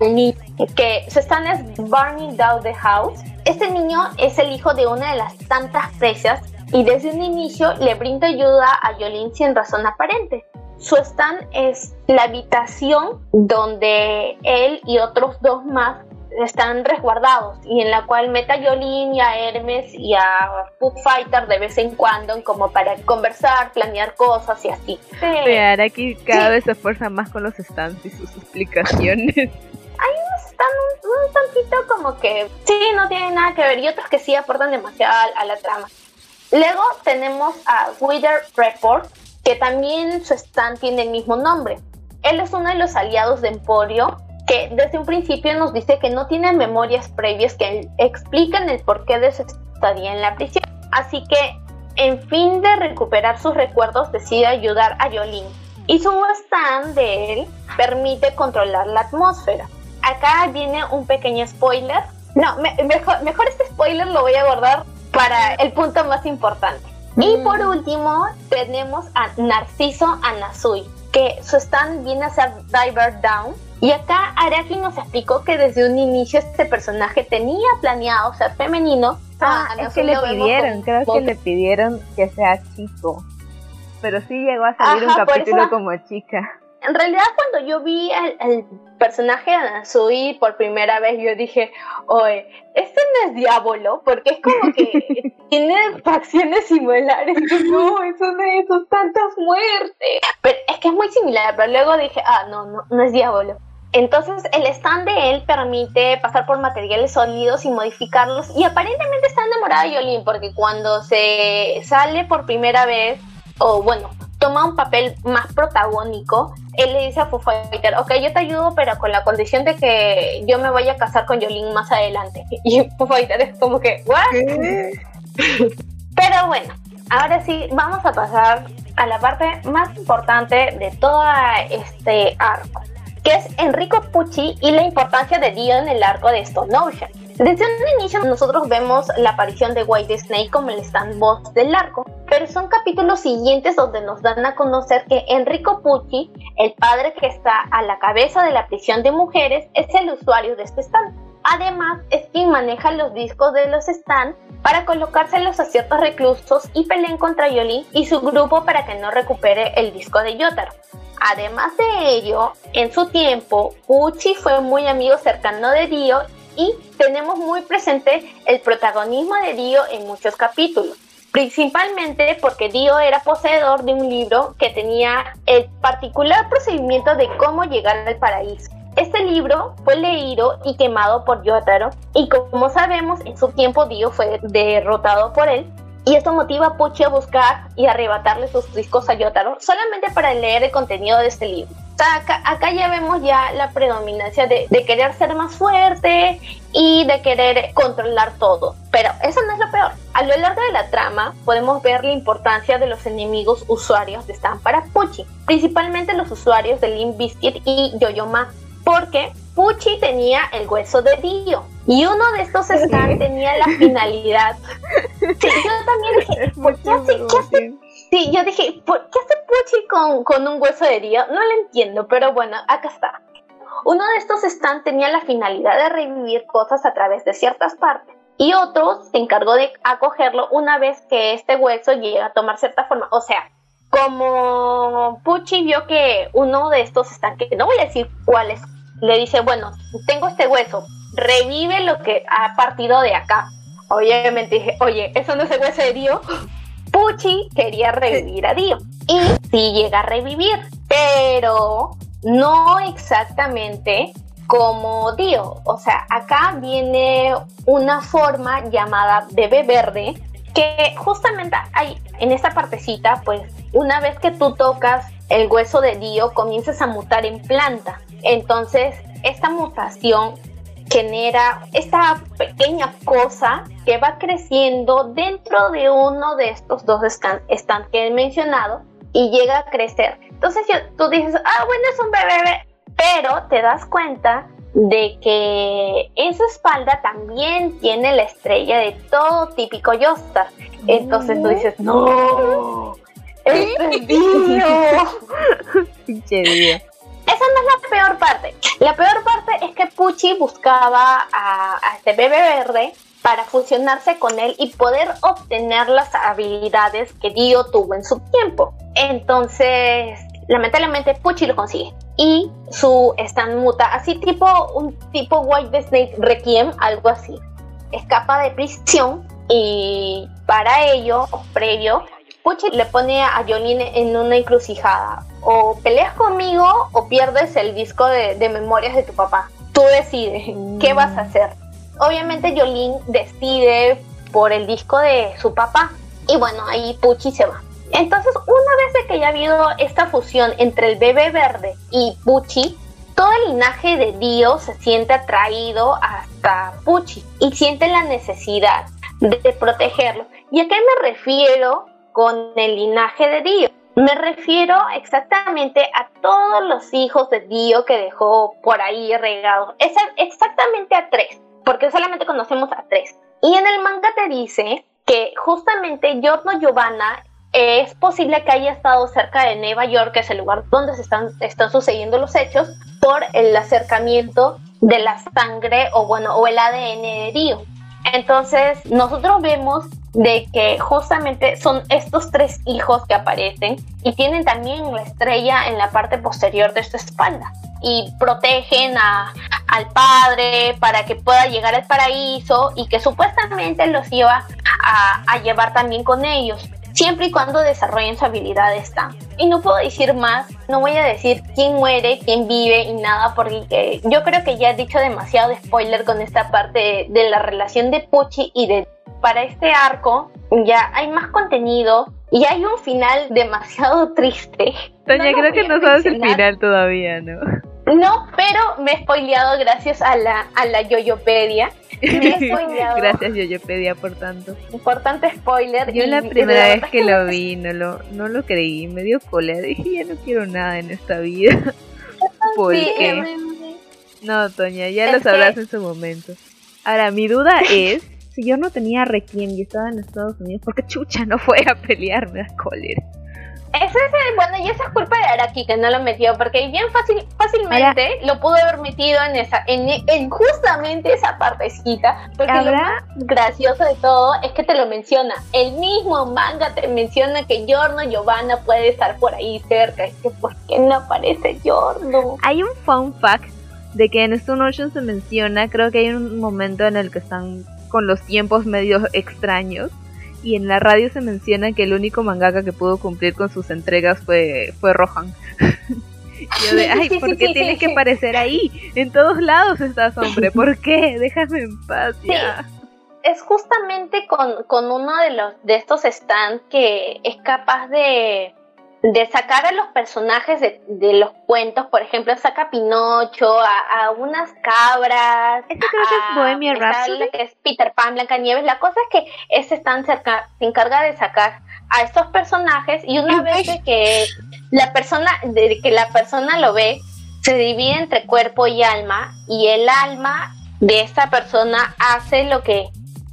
Alni, que su stand es Burning Down the House. Este niño es el hijo de una de las tantas presas y desde un inicio le brinda ayuda a Yolin sin razón aparente. Su stand es la habitación donde él y otros dos más están resguardados y en la cual mete a Yolin y a Hermes y a Food Fighter de vez en cuando como para conversar, planear cosas y así. Sí. aquí cada vez se esfuerza más con los stands y sus explicaciones. Hay unos están un, tantito como que sí, no tienen nada que ver y otros que sí aportan demasiado a la trama. Luego tenemos a Wither Report, que también su stand tiene el mismo nombre. Él es uno de los aliados de Emporio, que desde un principio nos dice que no tiene memorias previas que explican el porqué de su estadía en la prisión. Así que, en fin de recuperar sus recuerdos, decide ayudar a Yolin. Y su stand de él permite controlar la atmósfera. Acá viene un pequeño spoiler. No, mejor, mejor este spoiler lo voy a guardar para el punto más importante. Y mm. por último, tenemos a Narciso Anasui, que su stand viene a ser Diver Down. Y acá Araki nos explicó que desde un inicio este personaje tenía planeado ser femenino. Ah, es que le pidieron, creo que le pidieron que sea chico. Pero sí llegó a salir un capítulo como chica en realidad cuando yo vi el, personaje de Anasui por primera vez, yo dije, oye, este no es diablo, porque es como que tiene facciones similares. no, eso no es, son tantas muertes. Pero es que es muy similar, pero luego dije, ah, no, no, no es diablo. Entonces el stand de él permite pasar por materiales sólidos y modificarlos y aparentemente está enamorada de Yolin porque cuando se sale por primera vez, o bueno, toma un papel más protagónico, él le dice a Foo Fighter, ok, yo te ayudo, pero con la condición de que yo me vaya a casar con Jolene más adelante. Y Foo Fighter es como que, ¿what? pero bueno, ahora sí, vamos a pasar a la parte más importante de todo este arco, que es Enrico Pucci y la importancia de Dio en el arco de Stone Ocean. Desde un inicio nosotros vemos la aparición de White Snake como el stand boss del arco, pero son capítulos siguientes donde nos dan a conocer que Enrico Pucci, el padre que está a la cabeza de la prisión de mujeres, es el usuario de este stand. Además, es quien maneja los discos de los stands para colocárselos a ciertos reclusos y peleen contra Yolin y su grupo para que no recupere el disco de Yotaro. Además de ello, en su tiempo, Pucci fue muy amigo cercano de Dio y tenemos muy presente el protagonismo de Dio en muchos capítulos, principalmente porque Dio era poseedor de un libro que tenía el particular procedimiento de cómo llegar al paraíso. Este libro fue leído y quemado por Yotaro y como sabemos en su tiempo Dio fue derrotado por él y esto motiva a Pucci a buscar y arrebatarle sus discos a Yotaro solamente para leer el contenido de este libro. acá, ya vemos ya la predominancia de, de, querer ser más fuerte y de querer controlar todo. Pero eso no es lo peor. A lo largo de la trama podemos ver la importancia de los enemigos usuarios de Stan para Pucci, principalmente los usuarios de Limp Bizkit y Yoyoma, porque Pucci tenía el hueso de Dio y uno de estos stands tenía la finalidad. Sí, yo también dije, ¿por qué hace, qué hace? Sí, yo dije, ¿por qué hace Pucci con, con un hueso de Dio? No lo entiendo, pero bueno, acá está. Uno de estos stands tenía la finalidad de revivir cosas a través de ciertas partes y otro se encargó de acogerlo una vez que este hueso llega a tomar cierta forma. O sea, como Pucci vio que uno de estos stands, que no voy a decir cuáles le dice, bueno, tengo este hueso, revive lo que ha partido de acá. Obviamente dije, oye, eso no es el hueso de Dio. Pucci quería revivir a Dio. Y sí llega a revivir, pero no exactamente como Dio. O sea, acá viene una forma llamada bebé verde que justamente hay en esta partecita, pues una vez que tú tocas el hueso de Dio, comienzas a mutar en planta. Entonces, esta mutación genera esta pequeña cosa que va creciendo dentro de uno de estos dos stands que he mencionado y llega a crecer. Entonces tú dices, ah, bueno, es un bebé, pero te das cuenta de que en su espalda también tiene la estrella de todo típico Yostar. Entonces tú dices, no, es Pinche esa no es la peor parte. La peor parte es que Pucci buscaba a, este bebé verde para fusionarse con él y poder obtener las habilidades que Dio tuvo en su tiempo. Entonces, lamentablemente Pucci lo consigue. Y su stand muta, así tipo un tipo White Snake Requiem, algo así. Escapa de prisión y para ello, previo, Pucci le pone a Jolene en una encrucijada. O peleas conmigo o pierdes el disco de, memorias de tu papá. Tú decides qué vas a hacer. Obviamente Jolene decide por el disco de su papá. Y bueno, ahí Pucci se va. Entonces, una vez de que ya ha habido esta fusión entre el bebé verde y Pucci, todo el linaje de Dio se siente atraído hasta Pucci y siente la necesidad de protegerlo. ¿Y a qué me refiero con el linaje de Dio. Me refiero exactamente a todos los hijos de Dio que dejó por ahí regados. Es exactamente a tres, porque solamente conocemos a tres. Y en el manga te dice que justamente Giorno Giovanna es posible que haya estado cerca de Nueva York, que es el lugar donde se están, están sucediendo los hechos, por el acercamiento de la sangre o bueno, o el ADN de Dio. Entonces, nosotros vemos de que justamente son estos tres hijos que aparecen y tienen también la estrella en la parte posterior de su espalda y protegen a, al padre para que pueda llegar al paraíso y que supuestamente los lleva a, a llevar también con ellos siempre y cuando desarrollen su habilidad esta. Y no puedo decir más, no voy a decir quién muere, quién vive y nada, porque yo creo que ya he dicho demasiado de spoiler con esta parte de, la relación de Pucci y de... Para este arco ya hay más contenido y hay un final demasiado triste. Doña, creo que no sabes el final todavía, ¿no? No, pero me he spoileado gracias a la, a la Yoyopedia. Gracias Yoyopedia por tanto. Importante spoiler. Yo la primera vez que lo vi no lo, no lo creí, me dio cólera. Dije, ya no quiero nada en esta vida. Yo porque... No, Toña, ya lo sabrás en su momento. Ahora, mi duda es, si yo no tenía Requiem y estaba en Estados Unidos, ¿por qué chucha no fue a pelearme a cólera? Ese es el, bueno, y esa es culpa de Araki que no lo metió, porque bien fácil, fácilmente lo pudo haber metido en esa, en, justamente esa partecita, porque lo más gracioso de todo es que te lo menciona. El mismo manga te menciona que Yorno Giovanna puede estar por ahí cerca. Es que ¿por qué no aparece Yorno? Hay un fun fact de que en Stone Ocean se menciona, creo que hay un momento en el que están con los tiempos medio extraños y en la radio se menciona que el único mangaka que pudo cumplir con sus entregas fue, fue Rohan. Yo de, ay, ¿por qué tiene que aparecer ahí? En todos lados estás, hombre, ¿por qué? Déjame en paz ya. Es justamente con, con uno de los de estos stands que es capaz de de sacar a los personajes de, los cuentos, por ejemplo, saca Pinocho, a, unas cabras. Esto creo que es Bohemian Rhapsody. Que es Peter Pan, Blancanieves. La cosa es que ese están cerca, se encarga de sacar a estos personajes y una vez que la persona, de que la persona lo ve, se divide entre cuerpo y alma y el alma de esta persona hace lo que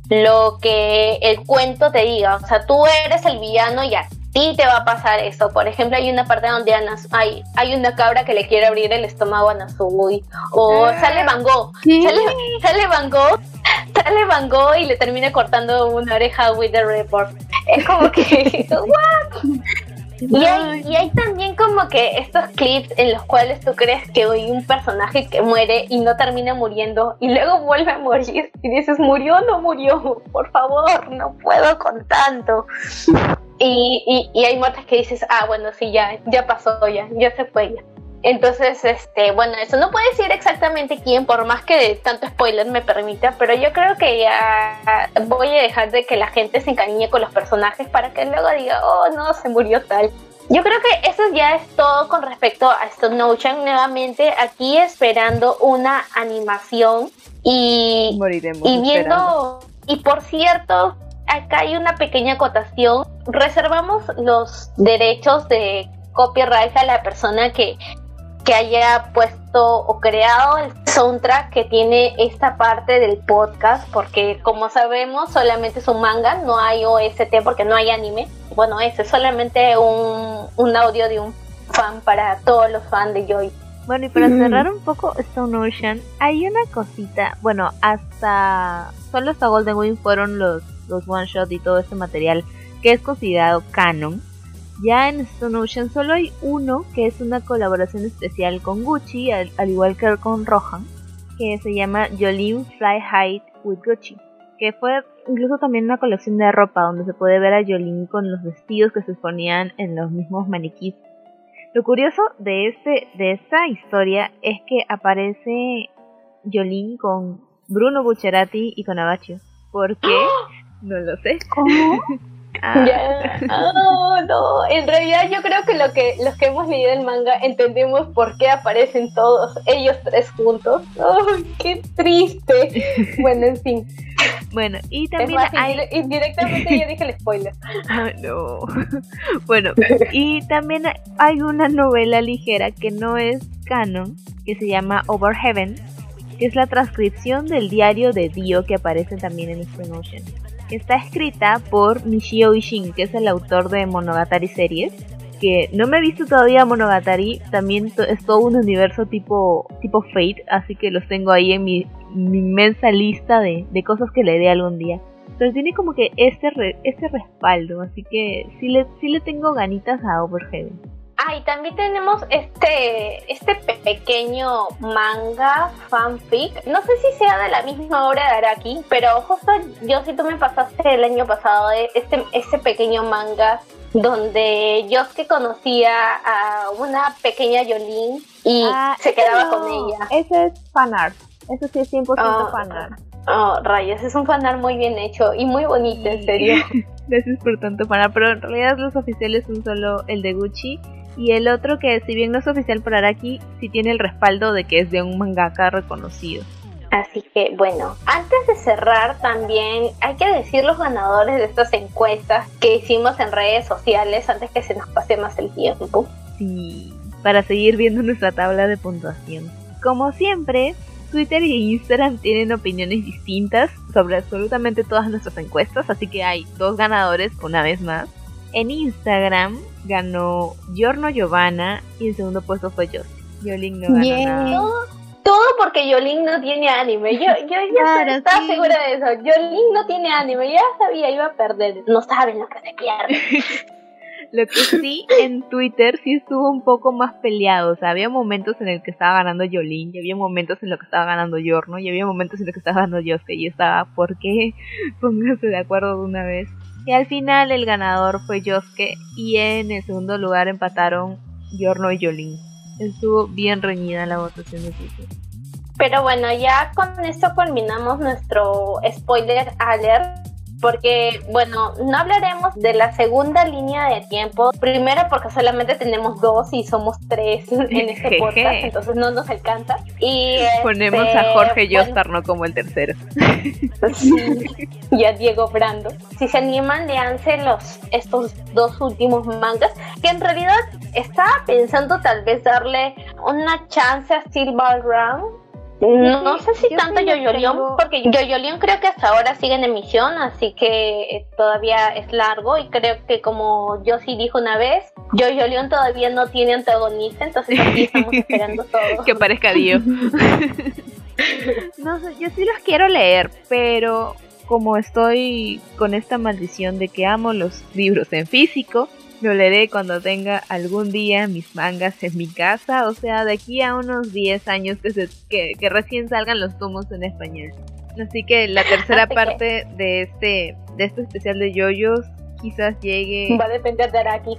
lo que el cuento te diga, o sea, tú eres el villano y así ti te va a pasar eso. Por ejemplo, hay una parte donde hay, hay una cabra que le quiere abrir el estómago a Nazui. O ah. sale Van Gogh. Sale, sale, Van Gogh. Sale Van Gogh y le termina cortando una oreja with the report. Es como que, Y hay, y hay, también como que estos clips en los cuales tú crees que hay un personaje que muere y no termina muriendo y luego vuelve a morir y dices, murió o no murió, por favor, no puedo con tanto. Y, y, hay muertes que dices, ah, bueno, sí, ya, ya pasó, ya, ya se fue, ya. Entonces, este, bueno, eso no puede decir exactamente quién, por más que tanto spoiler me permita, pero yo creo que ya voy a dejar de que la gente se encariñe con los personajes para que luego diga, oh, no, se murió tal. Yo creo que eso ya es todo con respecto a Stone Ocean. Nuevamente, aquí esperando una animación y, y viendo. Y por cierto, acá hay una pequeña acotación. Reservamos los derechos de copyright a la persona que, que haya puesto o creado el soundtrack que tiene esta parte del podcast, porque como sabemos solamente es un manga, no hay OST porque no hay anime. Bueno, ese es solamente un, un audio de un fan para todos los fans de Joy. Bueno, y para cerrar un poco Stone Ocean, hay una cosita, bueno, hasta solo hasta Golden Wing fueron los los one shot y todo este material que es considerado canon. Ya en Stone Ocean solo hay uno que es una colaboración especial con Gucci, al, igual que con Rohan, que se llama Jolene Fly High with Gucci, que fue incluso también una colección de ropa donde se puede ver a Jolene con los vestidos que se ponían en los mismos maniquíes. Lo curioso de este de esta historia es que aparece Jolene con Bruno Buccerati y con Abaccio. ¿Por qué? ¡Ah! No lo sé. ¿Cómo? Ah. Ya. Oh, no. En realidad yo creo que lo que los que hemos leído el manga entendemos por qué aparecen todos ellos tres juntos. ¡Oh, qué triste! Bueno, en fin. Bueno, y también hay... Indirectamente yo dije el spoiler. Ah, no. Bueno, y también hay una novela ligera que no es canon, que se llama Over Heaven, que es la transcripción del diario de Dio que aparece también en Spring Ocean. Está escrita por Nishio Ishin, que es el autor de Monogatari series. Que no me he visto todavía Monogatari, también es todo un universo tipo, tipo Fate, así que los tengo ahí en mi, inmensa lista de, cosas que le dé algún día. Pero tiene como que este, este respaldo, así que sí le, sí le tengo ganitas a Overheaven. Ah, y también tenemos este, este pequeño manga fanfic. No sé si sea de la misma obra de Araki, pero justo yo si tú me pasaste el año pasado este, este pequeño manga donde yo que conocía a una pequeña Yolín y ah, se quedaba con ella. Ese es fanart. Eso sí es 100% oh, fanart. Oh, rayos, es un fanart muy bien hecho y muy bonito, en serio. Gracias por tanto fanart, pero en realidad los oficiales son solo el de Gucci y el otro que si bien no es oficial por Araki, sí tiene el respaldo de que es de un mangaka reconocido. Así que bueno, antes de cerrar también hay que decir los ganadores de estas encuestas que hicimos en redes sociales antes que se nos pase más el tiempo. Sí. para seguir viendo nuestra tabla de puntuación. Como siempre, Twitter y Instagram tienen opiniones distintas sobre absolutamente todas nuestras encuestas, así que hay dos ganadores una vez más. En Instagram ganó Giorno Giovanna y el segundo puesto fue Josie. Yolin no ganó nada. Todo, todo porque Yolín no tiene anime. Yo, yo ya Claro, estaba sí. segura de eso. Yolín no tiene anime. Ya sabía, iba a perder. No saben lo que se pierde. Lo que sí en Twitter sí estuvo un poco más peleado. O sea, había momentos en el que estaba ganando Yolin, y había momentos en los que estaba ganando Yorno, y había momentos en los que estaba ganando Yosuke. Y yo estaba, ¿por qué? Pónganse de acuerdo de una vez. Y al final el ganador fue Yosuke, y en el segundo lugar empataron Yorno y Yolin. Estuvo bien reñida la votación de Twitter. Pero bueno, ya con esto culminamos nuestro spoiler alert. Porque, bueno, no hablaremos de la segunda línea de tiempo. Primero porque solamente tenemos dos y somos tres en este Jeje. podcast, entonces no nos alcanza. Y Ponemos este, a Jorge bueno, Yostar, no como el tercero. Y a Diego Brando. Si se animan, leanse los, estos dos últimos mangas, que en realidad estaba pensando tal vez darle una chance a Ball Round. No sé si yo tanto Yoyolion, tengo- porque Yoyolion creo que hasta ahora sigue en emisión, así que eh, todavía es largo y creo que como yo sí dijo una vez, Yoyolion todavía no tiene antagonista, entonces aquí estamos esperando todo. que parezca Dio. no sé, yo sí los quiero leer, pero como estoy con esta maldición de que amo los libros en físico, lo leeré cuando tenga algún día mis mangas en mi casa, o sea, de aquí a unos 10 años que, se- que, que recién salgan los tomos en español. Así que la tercera que- parte de este de este especial de yoyos quizás llegue Va a depender de Araki.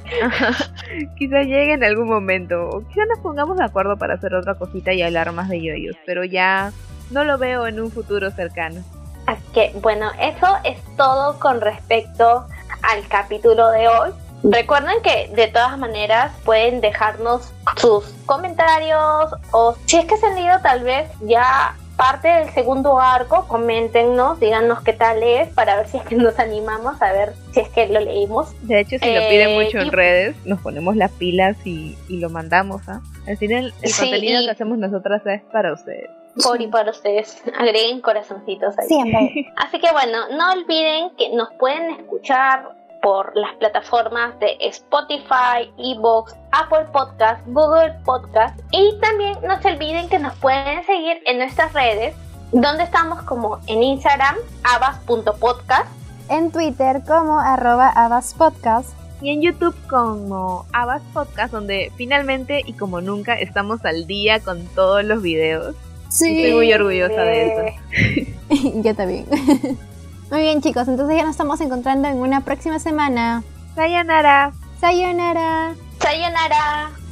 quizás llegue en algún momento. O quizás nos pongamos de acuerdo para hacer otra cosita y hablar más de yoyos. Pero ya no lo veo en un futuro cercano. Así que bueno, eso es todo con respecto al capítulo de hoy. Recuerden que de todas maneras pueden dejarnos sus comentarios o si es que se han leído tal vez ya parte del segundo arco, coméntenos, díganos qué tal es para ver si es que nos animamos a ver si es que lo leímos. De hecho, si lo Eh, piden mucho en y- redes, nos ponemos las pilas y, y lo mandamos. ¿ah? Al final, el Sí, contenido y- que hacemos nosotras es para ustedes. Por y para ustedes, agreguen corazoncitos ahí. Siempre. Así que bueno, no olviden que nos pueden escuchar por las plataformas de Spotify, Evox, Apple Podcast, Google Podcast y también no se olviden que nos pueden seguir en nuestras redes donde estamos como en Instagram abas.podcast En Twitter como arroba abaspodcast. Y en YouTube como Abbas Podcast, donde finalmente y como nunca estamos al día con todos los videos. Sí. Estoy muy orgullosa de eso. Yo también. Muy bien chicos, entonces ya nos estamos encontrando en una próxima semana. Sayonara. Sayonara. Sayonara.